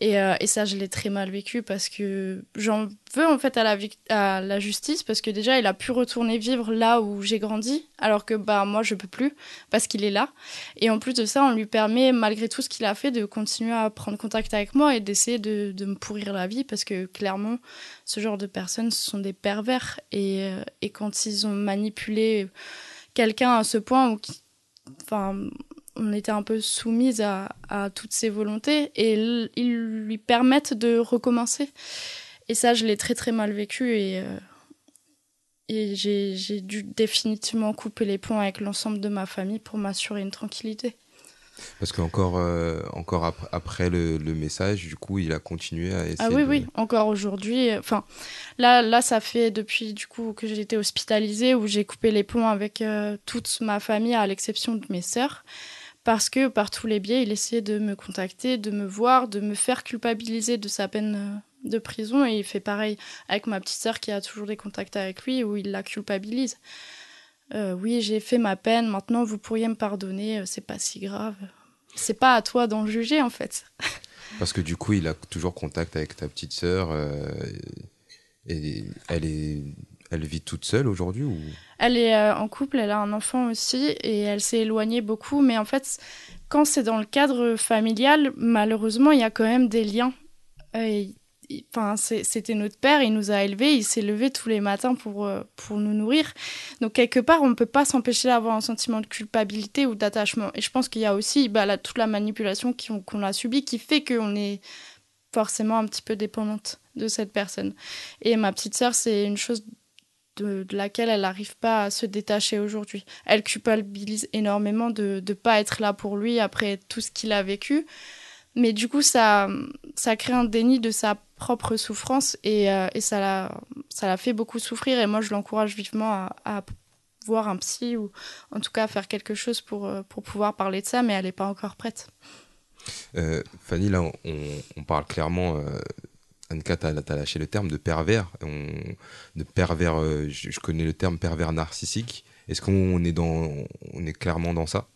Et, euh, et ça, je l'ai très mal vécu parce que j'en veux en fait à la, justice parce que déjà, il a pu retourner vivre là où j'ai grandi, alors que bah moi, je peux plus parce qu'il est là. Et en plus de ça, on lui permet, malgré tout ce qu'il a fait, de continuer à prendre contact avec moi et d'essayer de, me pourrir la vie parce que clairement, ce genre de personnes ce sont des pervers. Et, euh, et quand ils ont manipulé quelqu'un à ce point. Enfin, on était un peu soumise à, toutes ses volontés et ils lui permettent de recommencer. Et ça, je l'ai très très mal vécu et, euh, et j'ai dû définitivement couper les ponts avec l'ensemble de ma famille pour m'assurer une tranquillité. Parce qu'encore euh, encore après le, message, du coup, il a continué à essayer. Ah oui, oui, encore aujourd'hui. Enfin, là, là, ça fait depuis du coup que j'ai été hospitalisée où j'ai coupé les ponts avec euh, toute ma famille à l'exception de mes sœurs parce que par tous les biais, il essayait de me contacter, de me voir, de me faire culpabiliser de sa peine euh, de prison. Et il fait pareil avec ma petite sœur qui a toujours des contacts avec lui, où il la culpabilise. Euh, oui, j'ai fait ma peine, maintenant vous pourriez me pardonner, euh, c'est pas si grave. C'est pas à toi d'en juger en fait. Parce que du coup, il a toujours contact avec ta petite sœur. et elle est elle vit toute seule aujourd'hui ou? Elle est euh, en couple, elle a un enfant aussi et elle s'est éloignée beaucoup. Mais en fait, quand c'est dans le cadre familial, malheureusement, il y a quand même des liens. Euh, enfin, c'était notre père, il nous a élevés, il s'est levé tous les matins pour, euh, pour nous nourrir. Donc, quelque part, on ne peut pas s'empêcher d'avoir un sentiment de culpabilité ou d'attachement. Et je pense qu'il y a aussi bah, toute la manipulation qu'on a subie qui fait qu'on est forcément un petit peu dépendante de cette personne. Et ma petite sœur, c'est une chose de, laquelle elle n'arrive pas à se détacher aujourd'hui. Elle culpabilise énormément de ne pas être là pour lui après tout ce qu'il a vécu. Mais du coup, ça, ça crée un déni de sa propre souffrance et, euh, ça l'a ça fait beaucoup souffrir. Et moi, je l'encourage vivement à, voir un psy ou en tout cas à faire quelque chose pour, euh, pour pouvoir parler de ça, mais elle n'est pas encore prête. Euh, Fanny, là, on parle clairement Anka, tu as, lâché le terme de pervers. de pervers euh, je, connais le terme pervers narcissique. Est-ce qu'on est, dans, on est clairement dans ça?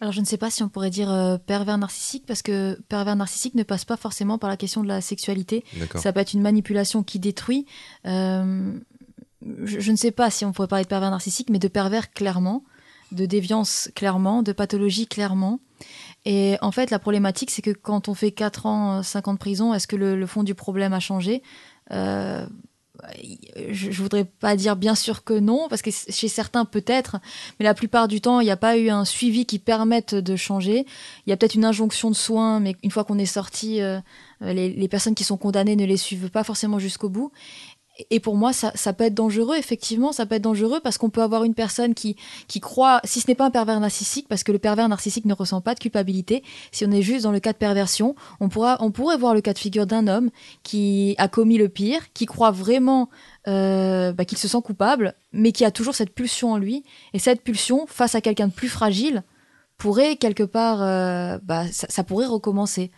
Alors je ne sais pas si on pourrait dire euh, pervers narcissique parce que pervers narcissique ne passe pas forcément par la question de la sexualité. Ça peut être une manipulation qui détruit. Euh, je, je, ne sais pas si on pourrait parler de pervers narcissique, mais de pervers clairement, de déviance clairement, de pathologie clairement. Et en fait, la problématique, c'est que quand on fait 4 ans, 5 ans de prison, est-ce que le, fond du problème a changé? Euh, je, je voudrais pas dire bien sûr que non, parce que chez certains peut-être, mais la plupart du temps, il n'y a pas eu un suivi qui permette de changer. Il y a peut-être une injonction de soins, mais une fois qu'on est sorti, euh, les, personnes qui sont condamnées ne les suivent pas forcément jusqu'au bout. Et pour moi, ça, ça, peut être dangereux, effectivement, ça peut être dangereux parce qu'on peut avoir une personne qui, qui croit, si ce n'est pas un pervers narcissique, parce que le pervers narcissique ne ressent pas de culpabilité, si on est juste dans le cas de perversion, on, pourra, on pourrait voir le cas de figure d'un homme qui a commis le pire, qui croit vraiment euh, bah, qu'il se sent coupable, mais qui a toujours cette pulsion en lui. Et cette pulsion, face à quelqu'un de plus fragile, pourrait quelque part, euh, bah, ça, ça pourrait recommencer.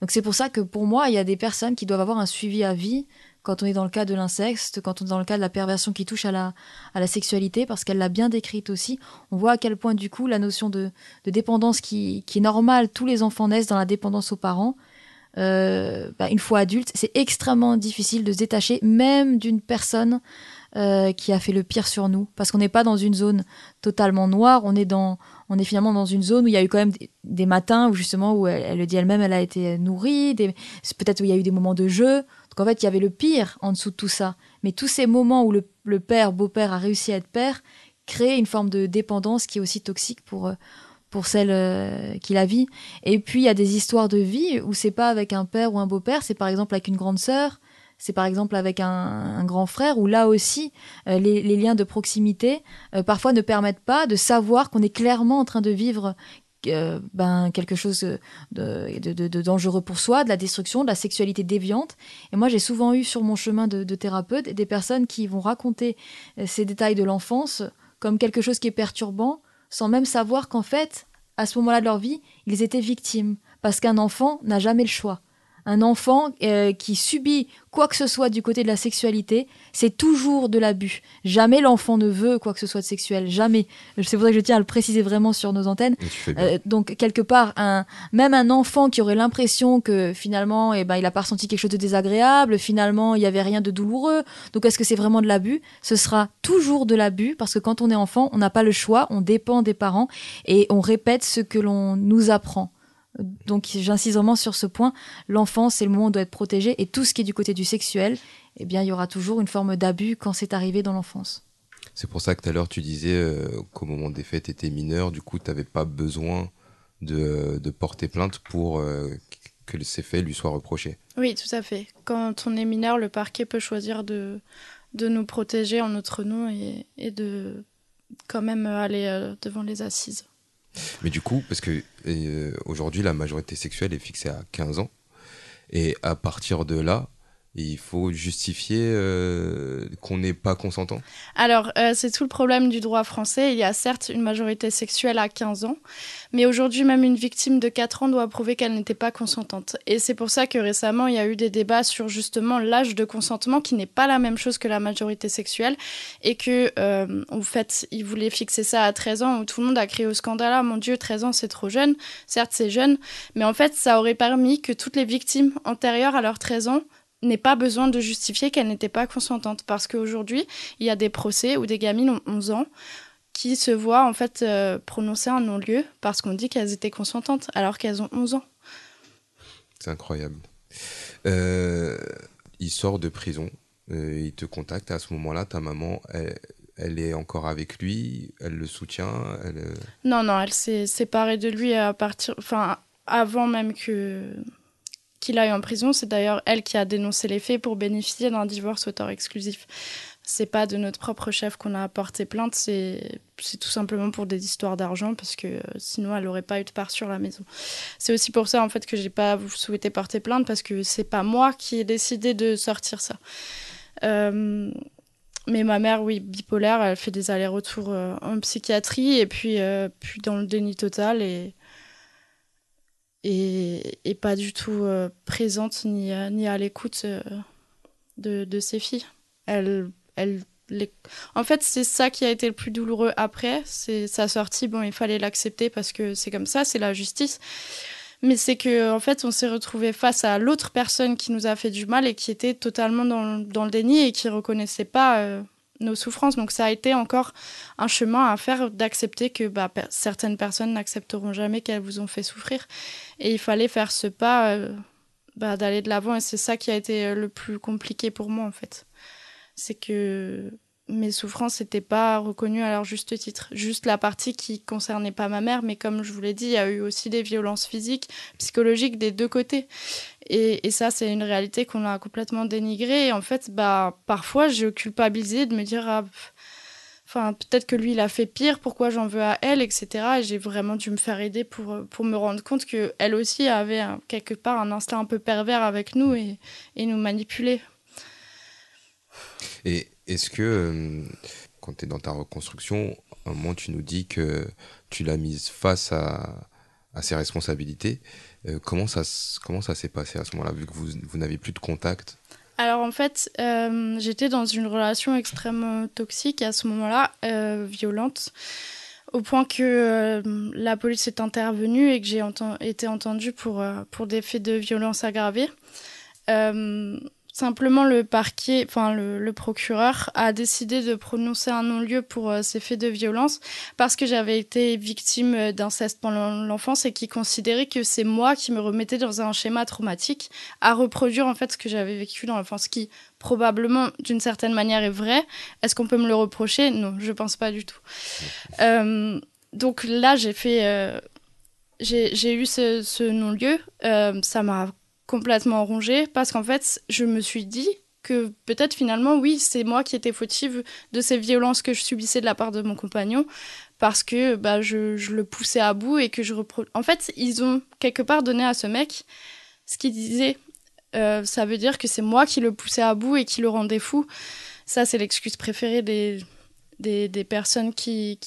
Donc c'est pour ça que pour moi, il y a des personnes qui doivent avoir un suivi à vie quand on est dans le cas de l'inceste, quand on est dans le cas de la perversion qui touche à la, à la sexualité, parce qu'elle l'a bien décrite aussi, on voit à quel point du coup la notion de, de dépendance qui, qui, est normale, tous les enfants naissent dans la dépendance aux parents, euh, bah, une fois adulte, c'est extrêmement difficile de se détacher même d'une personne euh, qui a fait le pire sur nous, parce qu'on n'est pas dans une zone totalement noire, on est dans, on est finalement dans une zone où il y a eu quand même des, matins où justement où elle, le dit elle-même, elle a été nourrie, peut-être où il y a eu des moments de jeu, donc en fait, il y avait le pire en dessous de tout ça. Mais tous ces moments où le, père, beau-père, a réussi à être père, créent une forme de dépendance qui est aussi toxique pour, euh, pour celle euh, qui la vit. Et puis, il y a des histoires de vie où c'est pas avec un père ou un beau-père, c'est par exemple avec une grande sœur, c'est par exemple avec un, grand frère, où là aussi, euh, les, liens de proximité parfois ne permettent pas de savoir qu'on est clairement en train de vivre euh, ben, quelque chose de, dangereux pour soi, de la destruction, de la sexualité déviante. Et moi, j'ai souvent eu sur mon chemin de, thérapeute des personnes qui vont raconter euh, ces détails de l'enfance comme quelque chose qui est perturbant, sans même savoir qu'en fait, à ce moment-là de leur vie, ils étaient victimes. Parce qu'un enfant n'a jamais le choix. Un enfant euh, qui subit quoi que ce soit du côté de la sexualité, c'est toujours de l'abus. Jamais l'enfant ne veut quoi que ce soit de sexuel, jamais. C'est pour ça que je tiens à le préciser vraiment sur nos antennes. Euh, donc quelque part, un, même un enfant qui aurait l'impression que finalement, eh ben, il a pas ressenti quelque chose de désagréable, finalement, il y avait rien de douloureux. Donc est-ce que c'est vraiment de l'abus? Ce sera toujours de l'abus parce que quand on est enfant, on n'a pas le choix, on dépend des parents et on répète ce que l'on nous apprend. Donc j'insiste vraiment sur ce point. L'enfant, c'est le moment où on doit être protégé. Et tout ce qui est du côté du sexuel, eh bien, il y aura toujours une forme d'abus quand c'est arrivé dans l'enfance. C'est pour ça que tout à l'heure, tu disais euh, qu'au moment des faits, tu étais mineur. Du coup, tu n'avais pas besoin de, porter plainte pour euh, que ces faits lui soient reprochés. Oui, tout à fait. Quand on est mineur, le parquet peut choisir de, de nous protéger en notre nom et, et de quand même aller euh, devant les assises. Mais du coup, parce que euh, aujourd'hui, la majorité sexuelle est fixée à 15 ans. Et à partir de là, il faut justifier euh, qu'on n'est pas consentant Alors, euh, c'est tout le problème du droit français. Il y a certes une majorité sexuelle à 15 ans, mais aujourd'hui, même une victime de 4 ans doit prouver qu'elle n'était pas consentante. Et c'est pour ça que récemment, il y a eu des débats sur justement l'âge de consentement, qui n'est pas la même chose que la majorité sexuelle, et que, euh, en fait, ils voulaient fixer ça à 13 ans, où tout le monde a crié au scandale, ah, mon Dieu, 13 ans, c'est trop jeune. Certes, c'est jeune, mais en fait, ça aurait permis que toutes les victimes antérieures à leurs 13 ans n'ait pas besoin de justifier qu'elle n'était pas consentante. Parce qu'aujourd'hui, il y a des procès où des gamines ont 11 ans qui se voient en fait euh, prononcer un non-lieu parce qu'on dit qu'elles étaient consentantes alors qu'elles ont 11 ans. C'est incroyable. Euh, il sort de prison, euh, il te contacte. À ce moment-là, ta maman, elle, est encore avec lui, elle le soutient. Elle... Non, non, elle s'est séparée de lui à partir, enfin, avant même que qu'il aille en prison. C'est d'ailleurs elle qui a dénoncé les faits pour bénéficier d'un divorce auteur exclusif. C'est pas de notre propre chef qu'on a porté plainte, c'est tout simplement pour des histoires d'argent parce que euh, sinon elle n'aurait pas eu de part sur la maison. C'est aussi pour ça en fait que j'ai pas souhaité porter plainte parce que c'est pas moi qui ai décidé de sortir ça. Euh, mais ma mère, oui, bipolaire, elle fait des allers-retours euh, en psychiatrie et puis, puis dans le déni total et et, pas du tout euh, présente ni, ni à l'écoute euh, de, ses filles. Elle, elle, En fait, c'est ça qui a été le plus douloureux après. C'est sa sortie. Bon, il fallait l'accepter parce que c'est comme ça, c'est la justice. Mais c'est que en fait, on s'est retrouvé face à l'autre personne qui nous a fait du mal et qui était totalement dans, dans le déni et qui reconnaissait pas euh, nos souffrances. Donc ça a été encore un chemin à faire d'accepter que bah, certaines personnes n'accepteront jamais qu'elles vous ont fait souffrir. Et il fallait faire ce pas euh, bah, d'aller de l'avant. Et c'est ça qui a été euh, le plus compliqué pour moi en fait. C'est que mes souffrances n'étaient pas reconnues à leur juste titre. Juste la partie qui concernait pas ma mère, mais comme je vous l'ai dit, il y a eu aussi des violences physiques, psychologiques des deux côtés. Et, ça, c'est une réalité qu'on a complètement dénigrée. Et en fait, bah, parfois, j'ai culpabilisé de me dire, ah, enfin, peut-être que lui, il a fait pire, pourquoi j'en veux à elle, etc. Et j'ai vraiment dû me faire aider pour, pour me rendre compte qu'elle aussi avait quelque part un instinct un peu pervers avec nous et, et nous manipuler. Et est-ce que, euh, quand tu es dans ta reconstruction, à un moment, tu nous dis que tu l'as mise face à, ses responsabilités. Euh, comment ça, comment ça s'est passé à ce moment-là, vu que vous, vous n'avez plus de contact? Alors en fait, euh, j'étais dans une relation extrêmement toxique à ce moment-là, violente, au point que la police est intervenue et que j'ai été entendue pour, pour des faits de violence aggravée. Simplement, le parquet, enfin le, procureur, a décidé de prononcer un non-lieu pour euh, ces faits de violence parce que j'avais été victime euh, d'inceste pendant l'enfance et qui considérait que c'est moi qui me remettais dans un schéma traumatique à reproduire en fait ce que j'avais vécu dans l'enfance, qui probablement d'une certaine manière est vrai. Est-ce qu'on peut me le reprocher? Non, je pense pas du tout. Euh, donc là, j'ai fait, j'ai eu ce, ce non-lieu. ça m'a complètement rongée parce qu'en fait, je me suis dit que peut-être finalement, oui, c'est moi qui étais fautive de ces violences que je subissais de la part de mon compagnon parce que bah, je, le poussais à bout et que je repro... En fait, ils ont quelque part donné à ce mec ce qu'il disait. Euh, ça veut dire que c'est moi qui le poussais à bout et qui le rendais fou. Ça, c'est l'excuse préférée des, des, personnes qui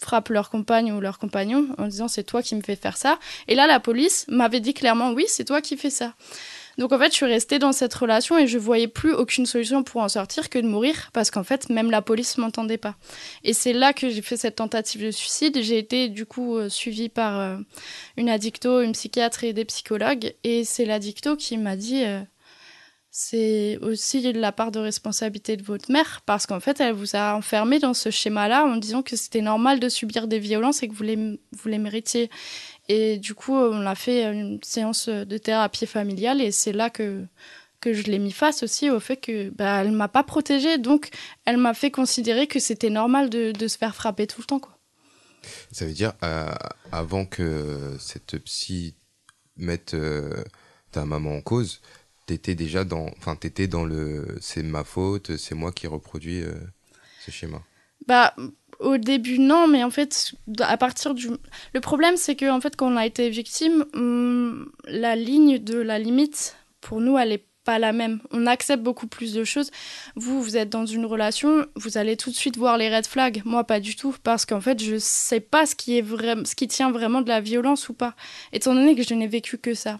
frappent leur compagne ou leur compagnon en disant c'est toi qui me fais faire ça. Et là, la police m'avait dit clairement oui, c'est toi qui fais ça. Donc en fait, je suis restée dans cette relation et je voyais plus aucune solution pour en sortir que de mourir parce qu'en fait, même la police m'entendait pas. Et c'est là que j'ai fait cette tentative de suicide. J'ai été du coup euh, suivie par euh, une addicto, une psychiatre et des psychologues. Et c'est l'addicto qui m'a dit euh, c'est aussi la part de responsabilité de votre mère parce qu'en fait, elle vous a enfermé dans ce schéma-là en disant que c'était normal de subir des violences et que vous les, vous les méritiez. Et du coup, on a fait une séance de thérapie familiale et c'est là que, que je l'ai mis face aussi au fait que bah, elle m'a pas protégée, donc elle m'a fait considérer que c'était normal de, se faire frapper tout le temps. Quoi. Ça veut dire, euh, avant que cette psy mette euh, ta maman en cause, t'étais déjà dans, enfin, t'étais dans le, c'est ma faute, c'est moi qui reproduis euh, ce schéma. Bah, au début, non, mais en fait, à partir du. Le problème, c'est que, en fait, quand on a été victime, hum, la ligne de la limite, pour nous, elle est pas la même. On accepte beaucoup plus de choses. Vous, vous êtes dans une relation, vous allez tout de suite voir les red flags. Moi, pas du tout, parce qu'en fait, je sais pas ce qui, est vrai... ce qui tient vraiment de la violence ou pas, étant donné que je n'ai vécu que ça.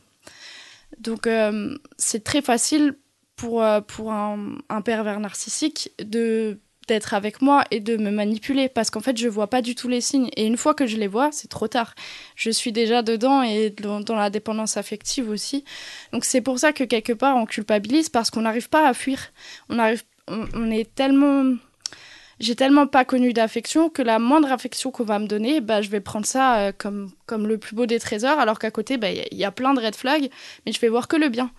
Donc, euh, c'est très facile pour, euh, pour un, pervers narcissique de d'être avec moi et de me manipuler parce qu'en fait je vois pas du tout les signes. Et une fois que je les vois c'est trop tard. Je suis déjà dedans et dans la dépendance affective aussi. Donc c'est pour ça que quelque part on culpabilise parce qu'on n'arrive pas à fuir. On arrive on, est tellement j'ai tellement pas connu d'affection que la moindre affection qu'on va me donner, bah, je vais prendre ça euh, comme, comme le plus beau des trésors, alors qu'à côté, il bah, y, y, a plein de red flags, mais je vais voir que le bien.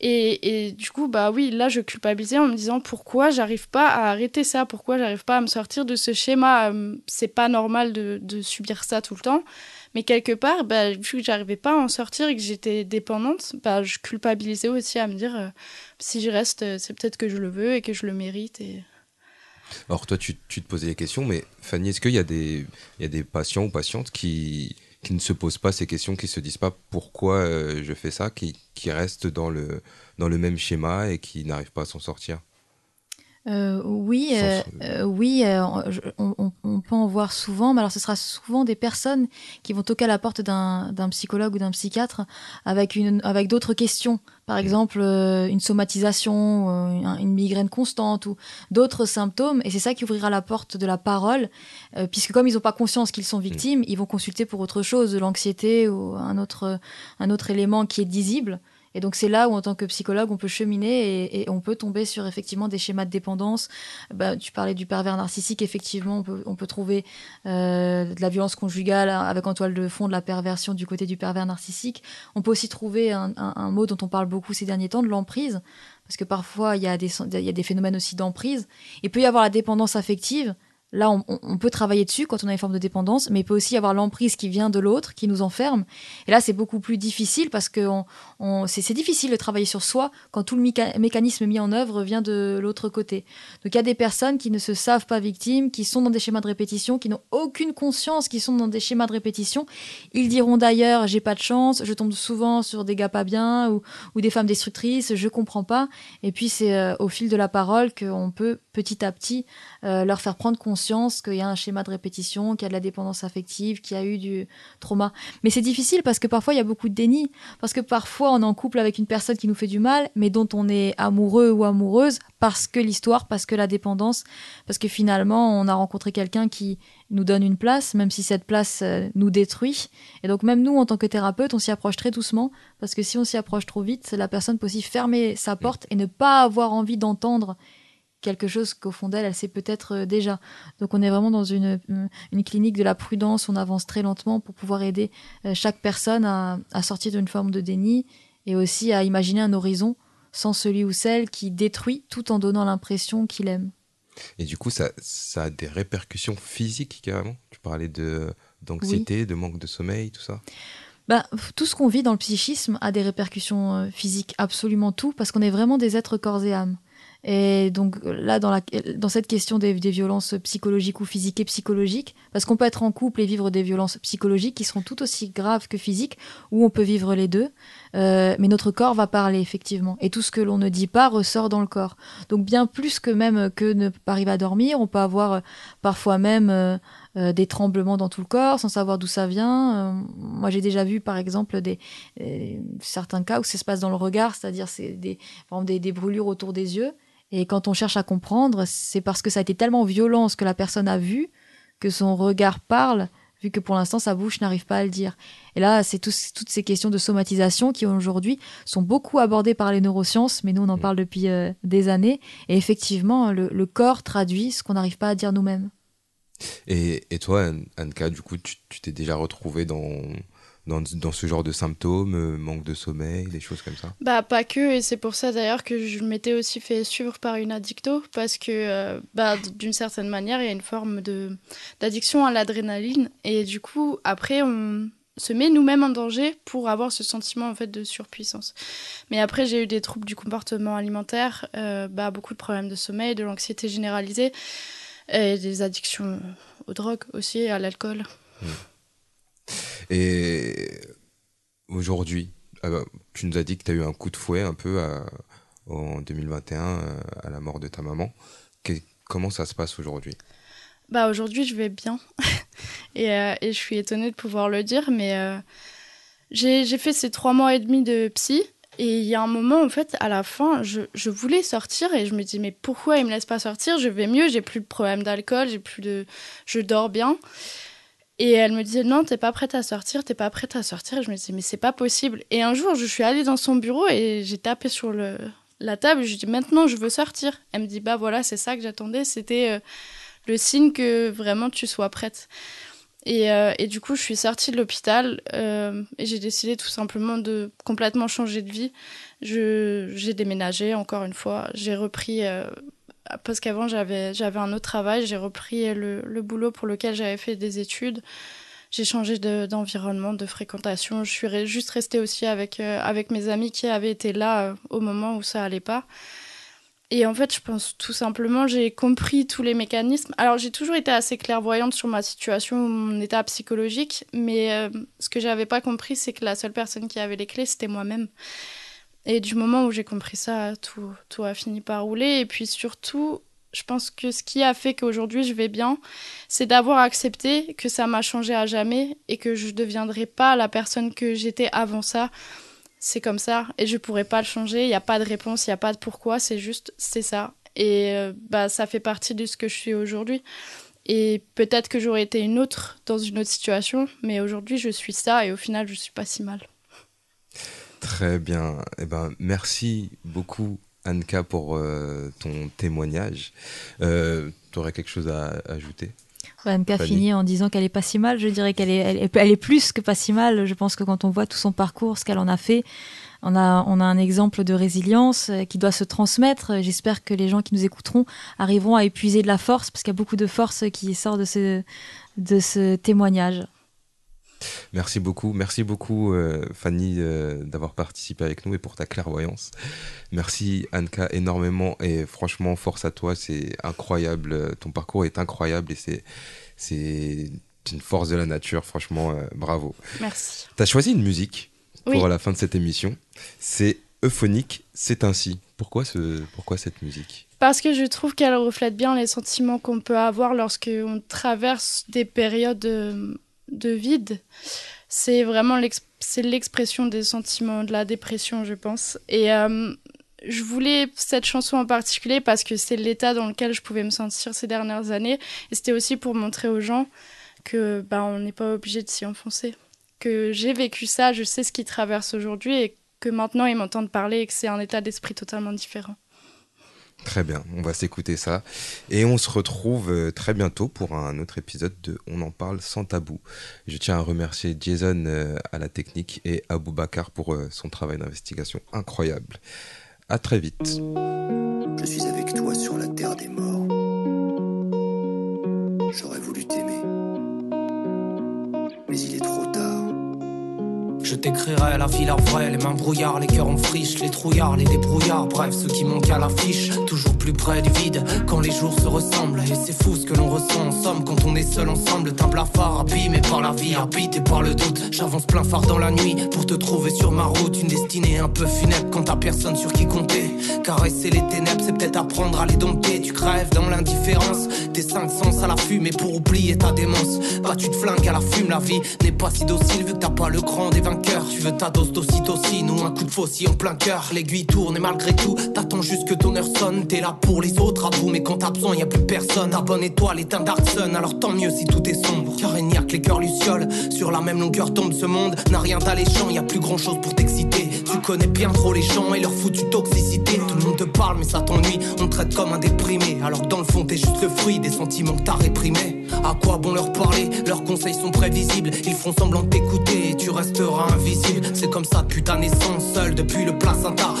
Et, et, du coup, bah oui, là, je culpabilisais en me disant pourquoi j'arrive pas à arrêter ça, pourquoi j'arrive pas à me sortir de ce schéma? Euh, c'est pas normal de, subir ça tout le temps. Mais quelque part, bah, vu que j'arrivais pas à en sortir et que j'étais dépendante, bah, je culpabilisais aussi à me dire euh, si je reste, c'est peut-être que je le veux et que je le mérite. Et... Alors, toi, tu, tu te posais des questions, mais Fanny, est-ce qu'il y, a des, y a des patients ou patientes qui ne se posent pas ces questions, qui se disent pas pourquoi euh, je fais ça, qui, restent dans le même schéma et qui n'arrivent pas à s'en sortir? Euh, oui, euh, euh, oui, euh, on, on, on, peut en voir souvent, mais alors ce sera souvent des personnes qui vont toquer à la porte d'un psychologue ou d'un psychiatre avec une avec d'autres questions, par exemple euh, une somatisation, une migraine constante ou d'autres symptômes, et c'est ça qui ouvrira la porte de la parole, puisque comme ils n'ont pas conscience qu'ils sont victimes, ils vont consulter pour autre chose, de l'anxiété ou un autre un autre élément qui est visible. Et donc c'est là où en tant que psychologue, on peut cheminer et, on peut tomber sur effectivement des schémas de dépendance. Bah, tu parlais du pervers narcissique, effectivement, on peut, on peut trouver euh, de la violence conjugale avec en toile de fond de la perversion du côté du pervers narcissique. On peut aussi trouver un, un, mot dont on parle beaucoup ces derniers temps, de l'emprise, parce que parfois il y, a il y a des phénomènes aussi d'emprise. Il peut y avoir la dépendance affective Là, on, peut travailler dessus quand on a une forme de dépendance, mais il peut aussi y avoir l'emprise qui vient de l'autre, qui nous enferme. Et là, c'est beaucoup plus difficile parce que on, c'est difficile de travailler sur soi quand tout le mécanisme mis en œuvre vient de l'autre côté. Donc, il y a des personnes qui ne se savent pas victimes, qui sont dans des schémas de répétition, qui n'ont aucune conscience qu'ils sont dans des schémas de répétition. Ils diront d'ailleurs, j'ai pas de chance, je tombe souvent sur des gars pas bien ou, ou des femmes destructrices, je comprends pas. Et puis, c'est euh, au fil de la parole qu'on peut petit à petit euh, leur faire prendre conscience qu'il y a un schéma de répétition, qu'il y a de la dépendance affective, qu'il y a eu du trauma. Mais c'est difficile parce que parfois il y a beaucoup de déni, parce que parfois on est en couple avec une personne qui nous fait du mal, mais dont on est amoureux ou amoureuse parce que l'histoire, parce que la dépendance, parce que finalement on a rencontré quelqu'un qui nous donne une place, même si cette place euh, nous détruit. Et donc même nous, en tant que thérapeute, on s'y approche très doucement, parce que si on s'y approche trop vite, la personne peut aussi fermer sa porte et ne pas avoir envie d'entendre quelque chose qu'au fond d'elle, elle sait peut-être euh, déjà. Donc on est vraiment dans une, euh, une clinique de la prudence, on avance très lentement pour pouvoir aider euh, chaque personne à, à sortir d'une forme de déni et aussi à imaginer un horizon sans celui ou celle qui détruit tout en donnant l'impression qu'il aime. Et du coup, ça, ça a des répercussions physiques carrément? Tu parlais de, d'anxiété, oui. de manque de sommeil, tout ça? Ben, tout ce qu'on vit dans le psychisme a des répercussions physiques, absolument tout, parce qu'on est vraiment des êtres corps et âme. Et donc là, dans, la, dans cette question des, des, violences psychologiques ou physiques et psychologiques, parce qu'on peut être en couple et vivre des violences psychologiques qui seront tout aussi graves que physiques, ou on peut vivre les deux. euh, mais notre corps va parler effectivement. Et tout ce que l'on ne dit pas ressort dans le corps. Donc bien plus que même que ne pas arriver à dormir, on peut avoir euh, parfois même euh, des tremblements dans tout le corps sans savoir d'où ça vient. moi j'ai déjà vu par exemple des, certains cas où ça se passe dans le regard, c'est-à-dire c'est des, des, des brûlures autour des yeux. Et quand on cherche à comprendre, c'est parce que ça a été tellement violent ce que la personne a vu que son regard parle vu que pour l'instant sa bouche n'arrive pas à le dire. Et là, c'est toutes ces questions de somatisation qui aujourd'hui sont beaucoup abordées par les neurosciences, mais nous on en mm. parle depuis euh, des années. Et effectivement, le, corps traduit ce qu'on n'arrive pas à dire nous-mêmes. Et, et, toi, Anka, du coup, tu t'es déjà retrouvée dans, dans, dans, ce genre de symptômes, euh, manque de sommeil, des choses comme ça Bah pas que, et c'est pour ça d'ailleurs que je m'étais aussi fait suivre par une addicto, parce que euh, bah, d'une certaine manière, il y a une forme de d'addiction à l'adrénaline, et du coup, après, on se met nous-mêmes en danger pour avoir ce sentiment en fait de surpuissance. Mais après, j'ai eu des troubles du comportement alimentaire, euh, bah, beaucoup de problèmes de sommeil, de l'anxiété généralisée, et des addictions aux drogues aussi, à l'alcool. Mmh. Et aujourd'hui, bah, tu nous as dit que tu as eu un coup de fouet un peu en 2021 euh, à la mort de ta maman. comment ça se passe aujourd'hui? Bah aujourd'hui je vais bien. Et, euh, et, je suis étonnée de pouvoir le dire mais euh, j'ai fait ces trois mois et demi de psy. Et il y a un moment en fait à la fin je, voulais sortir et je me dis mais pourquoi il me laisse pas sortir? Je vais mieux j'ai plus de problème d'alcool j'ai plus de je dors bien et elle me disait non, t'es pas prête à sortir, t'es pas prête à sortir. Et je me disais mais c'est pas possible. Et un jour, je suis allée dans son bureau et j'ai tapé sur le, la table. Je lui dit maintenant, je veux sortir. Elle me dit bah voilà, c'est ça que j'attendais. C'était euh, le signe que vraiment tu sois prête. Et, euh, et du coup, je suis sortie de l'hôpital euh, et j'ai décidé tout simplement de complètement changer de vie. J'ai déménagé encore une fois. J'ai repris parce qu'avant j'avais j'avais un autre travail, j'ai repris le, le, boulot pour lequel j'avais fait des études. J'ai changé d'environnement, de, fréquentation. Je suis juste restée aussi avec euh, avec mes amis qui avaient été là euh, au moment où ça allait pas. Et en fait, je pense tout simplement, j'ai compris tous les mécanismes. Alors, j'ai toujours été assez clairvoyante sur ma situation, mon état psychologique, mais euh, ce que j'avais pas compris, c'est que la seule personne qui avait les clés, c'était moi-même. Et du moment où j'ai compris ça, tout, tout a fini par rouler. Et puis surtout, je pense que ce qui a fait qu'aujourd'hui je vais bien, c'est d'avoir accepté que ça m'a changé à jamais et que je ne deviendrai pas la personne que j'étais avant ça. C'est comme ça et je pourrais pas le changer. Il n'y a pas de réponse, il n'y a pas de pourquoi, c'est juste c'est ça. Et euh, bah ça fait partie de ce que je suis aujourd'hui. Et peut-être que j'aurais été une autre dans une autre situation, mais aujourd'hui je suis ça et au final je suis pas si mal. Très bien. Eh ben, merci beaucoup, Anka, pour euh, ton témoignage. Euh, tu aurais quelque chose à, ajouter? Anka finit en disant qu'elle est pas si mal. Je dirais qu'elle est, elle, est plus que pas si mal. Je pense que quand on voit tout son parcours, ce qu'elle en a fait, on a, on a un exemple de résilience euh, qui doit se transmettre. J'espère que les gens qui nous écouteront arriveront à épuiser de la force, parce qu'il y a beaucoup de force qui sort de ce, de ce témoignage. Merci beaucoup, merci beaucoup euh, Fanny euh, d'avoir participé avec nous et pour ta clairvoyance. Merci Anka énormément et franchement force à toi, c'est incroyable, ton parcours est incroyable et c'est c'est une force de la nature, franchement euh, bravo. Merci. Tu as choisi une musique pour la fin de cette émission, c'est euphonique, c'est ainsi. Pourquoi ce pourquoi cette musique? Parce que je trouve qu'elle reflète bien les sentiments qu'on peut avoir lorsqu'on traverse des périodes de vide, c'est vraiment l'expression des sentiments de la dépression, je pense. Et euh, je voulais cette chanson en particulier parce que c'est l'état dans lequel je pouvais me sentir ces dernières années. Et c'était aussi pour montrer aux gens que bah, on n'est pas obligé de s'y enfoncer. Que j'ai vécu ça, je sais ce qu'ils traversent aujourd'hui et que maintenant ils m'entendent parler et que c'est un état d'esprit totalement différent. Très bien, on va s'écouter ça. Et on se retrouve euh, très bientôt pour un autre épisode de On en parle sans tabou. Je tiens à remercier Jason euh, à la technique et Abou Bakar pour euh, son travail d'investigation incroyable. À très vite. Je suis avec toi sur la terre des morts. J'aurais voulu t'aimer. Mais il est trop tard. Je t'écrirai la vie, la vraie, les mains brouillards, les cœurs en friche, les trouillards, les débrouillards, bref, ceux qui manquent à l'affiche, toujours plus près du vide, quand les jours se ressemblent, et c'est fou ce que l'on ressent. En somme quand on est seul ensemble, un blafard abîmé par la vie, habité par le doute, j'avance plein phare dans la nuit, pour te trouver sur ma route, une destinée un peu funèbre quand t'as personne sur qui compter, caresser les ténèbres, c'est peut-être apprendre à les dompter, tu crèves dans l'indifférence, tes cinq sens à la mais pour oublier ta démence, bah tu te flingues à la fume, la vie n'est pas si docile vu que t'as pas le cran des vainqueurs. Tu veux ta dose d'ocytocine ou un coup de faucille en plein cœur. L'aiguille tourne et malgré tout, t'attends juste que ton heure sonne. T'es là pour les autres, à vous, mais quand t'as besoin, y a plus personne. Ta bonne étoile est un alors tant mieux si tout est sombre. Car il n'y a que les cœurs lucioles. Sur la même longueur tombe ce monde, n'a rien d'alléchant, y a plus grand chose pour t'exciter. Tu connais bien trop les gens et leur foutue toxicité. Tout le monde te parle, mais ça t'ennuie. On te traite comme un déprimé, alors que dans le fond, t'es juste le fruit des sentiments que t'as réprimés. À quoi bon leur parler? Leurs conseils sont prévisibles. Ils font semblant de t'écouter et tu resteras invisible. C'est comme ça depuis ta naissance, seul depuis le placenta.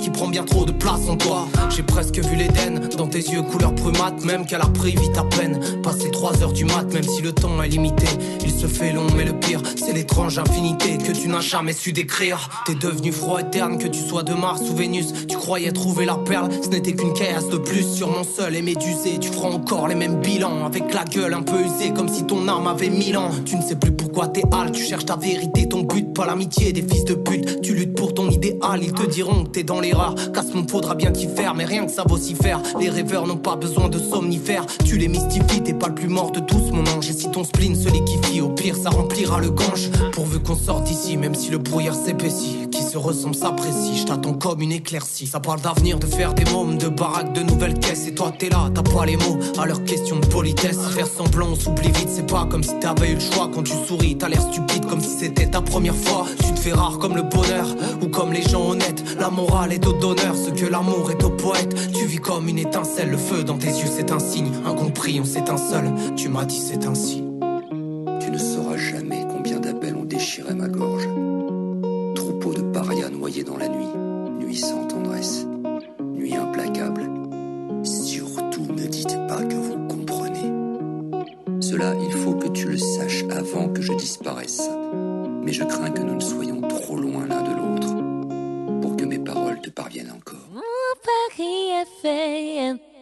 Qui prend bien trop de place en toi. J'ai presque vu l'Éden dans tes yeux couleur brumate, même qu'elle a pris vite à peine. Passer 3 heures du mat, même si le temps est limité. Il se fait long, mais le pire, c'est l'étrange infinité que tu n'as jamais su décrire. T'es devenu froid et terne, que tu sois de Mars ou Vénus. Tu croyais trouver la perle, ce n'était qu'une caillasse de plus sur mon seul et médusé. Tu feras encore les mêmes bilans avec la gueule un peu usée, comme si ton âme avait mille ans. Tu ne sais plus pourquoi t'es hal, tu cherches ta vérité, ton but, pas l'amitié des fils de pute. Tu luttes pour ton idéal, ils te diront que t'es dans l'erreur. Casse mon faudra bien t'y faire, mais rien que ça vaut s'y faire. Les rêveurs n'ont pas besoin de somnifères. Tu les mystifies, t'es pas le plus mort de tous, mon ange. Et si ton spleen se liquifie, au pire ça remplira le gange. Pourvu qu'on sorte ici, même si le brouillard s'épaissit. Qui se ressemble s'apprécie, je t'attends comme une éclaircie. Ça parle d'avenir, de faire des mômes, de baraques, de nouvelles caisses. Et toi t'es là, t'as pas les mots à leur question de politesse. Faire semblant, on s'oublie vite, c'est pas comme si t'avais eu le choix. Quand tu souris, t'as l'air stupide comme si c'était ta première fois. Tu te fais rare comme le bonheur, ou comme les gens honnêtes. La morale est au ce que l'amour est au poète. Tu vis comme une étincelle, le feu dans tes yeux c'est un signe. Incompris, on s'éteint seul, tu m'as dit c'est ainsi. Tu ne sauras jamais combien d'appels ont déchiré ma gorge. Troupeau de parias noyés dans la nuit, nuit sans tendresse, nuit implacable. Surtout ne dites pas que vous comprenez. Cela, il faut que tu le saches avant que je disparaisse. Mais je crains que nous ne soyons trop loin l'un Paris est.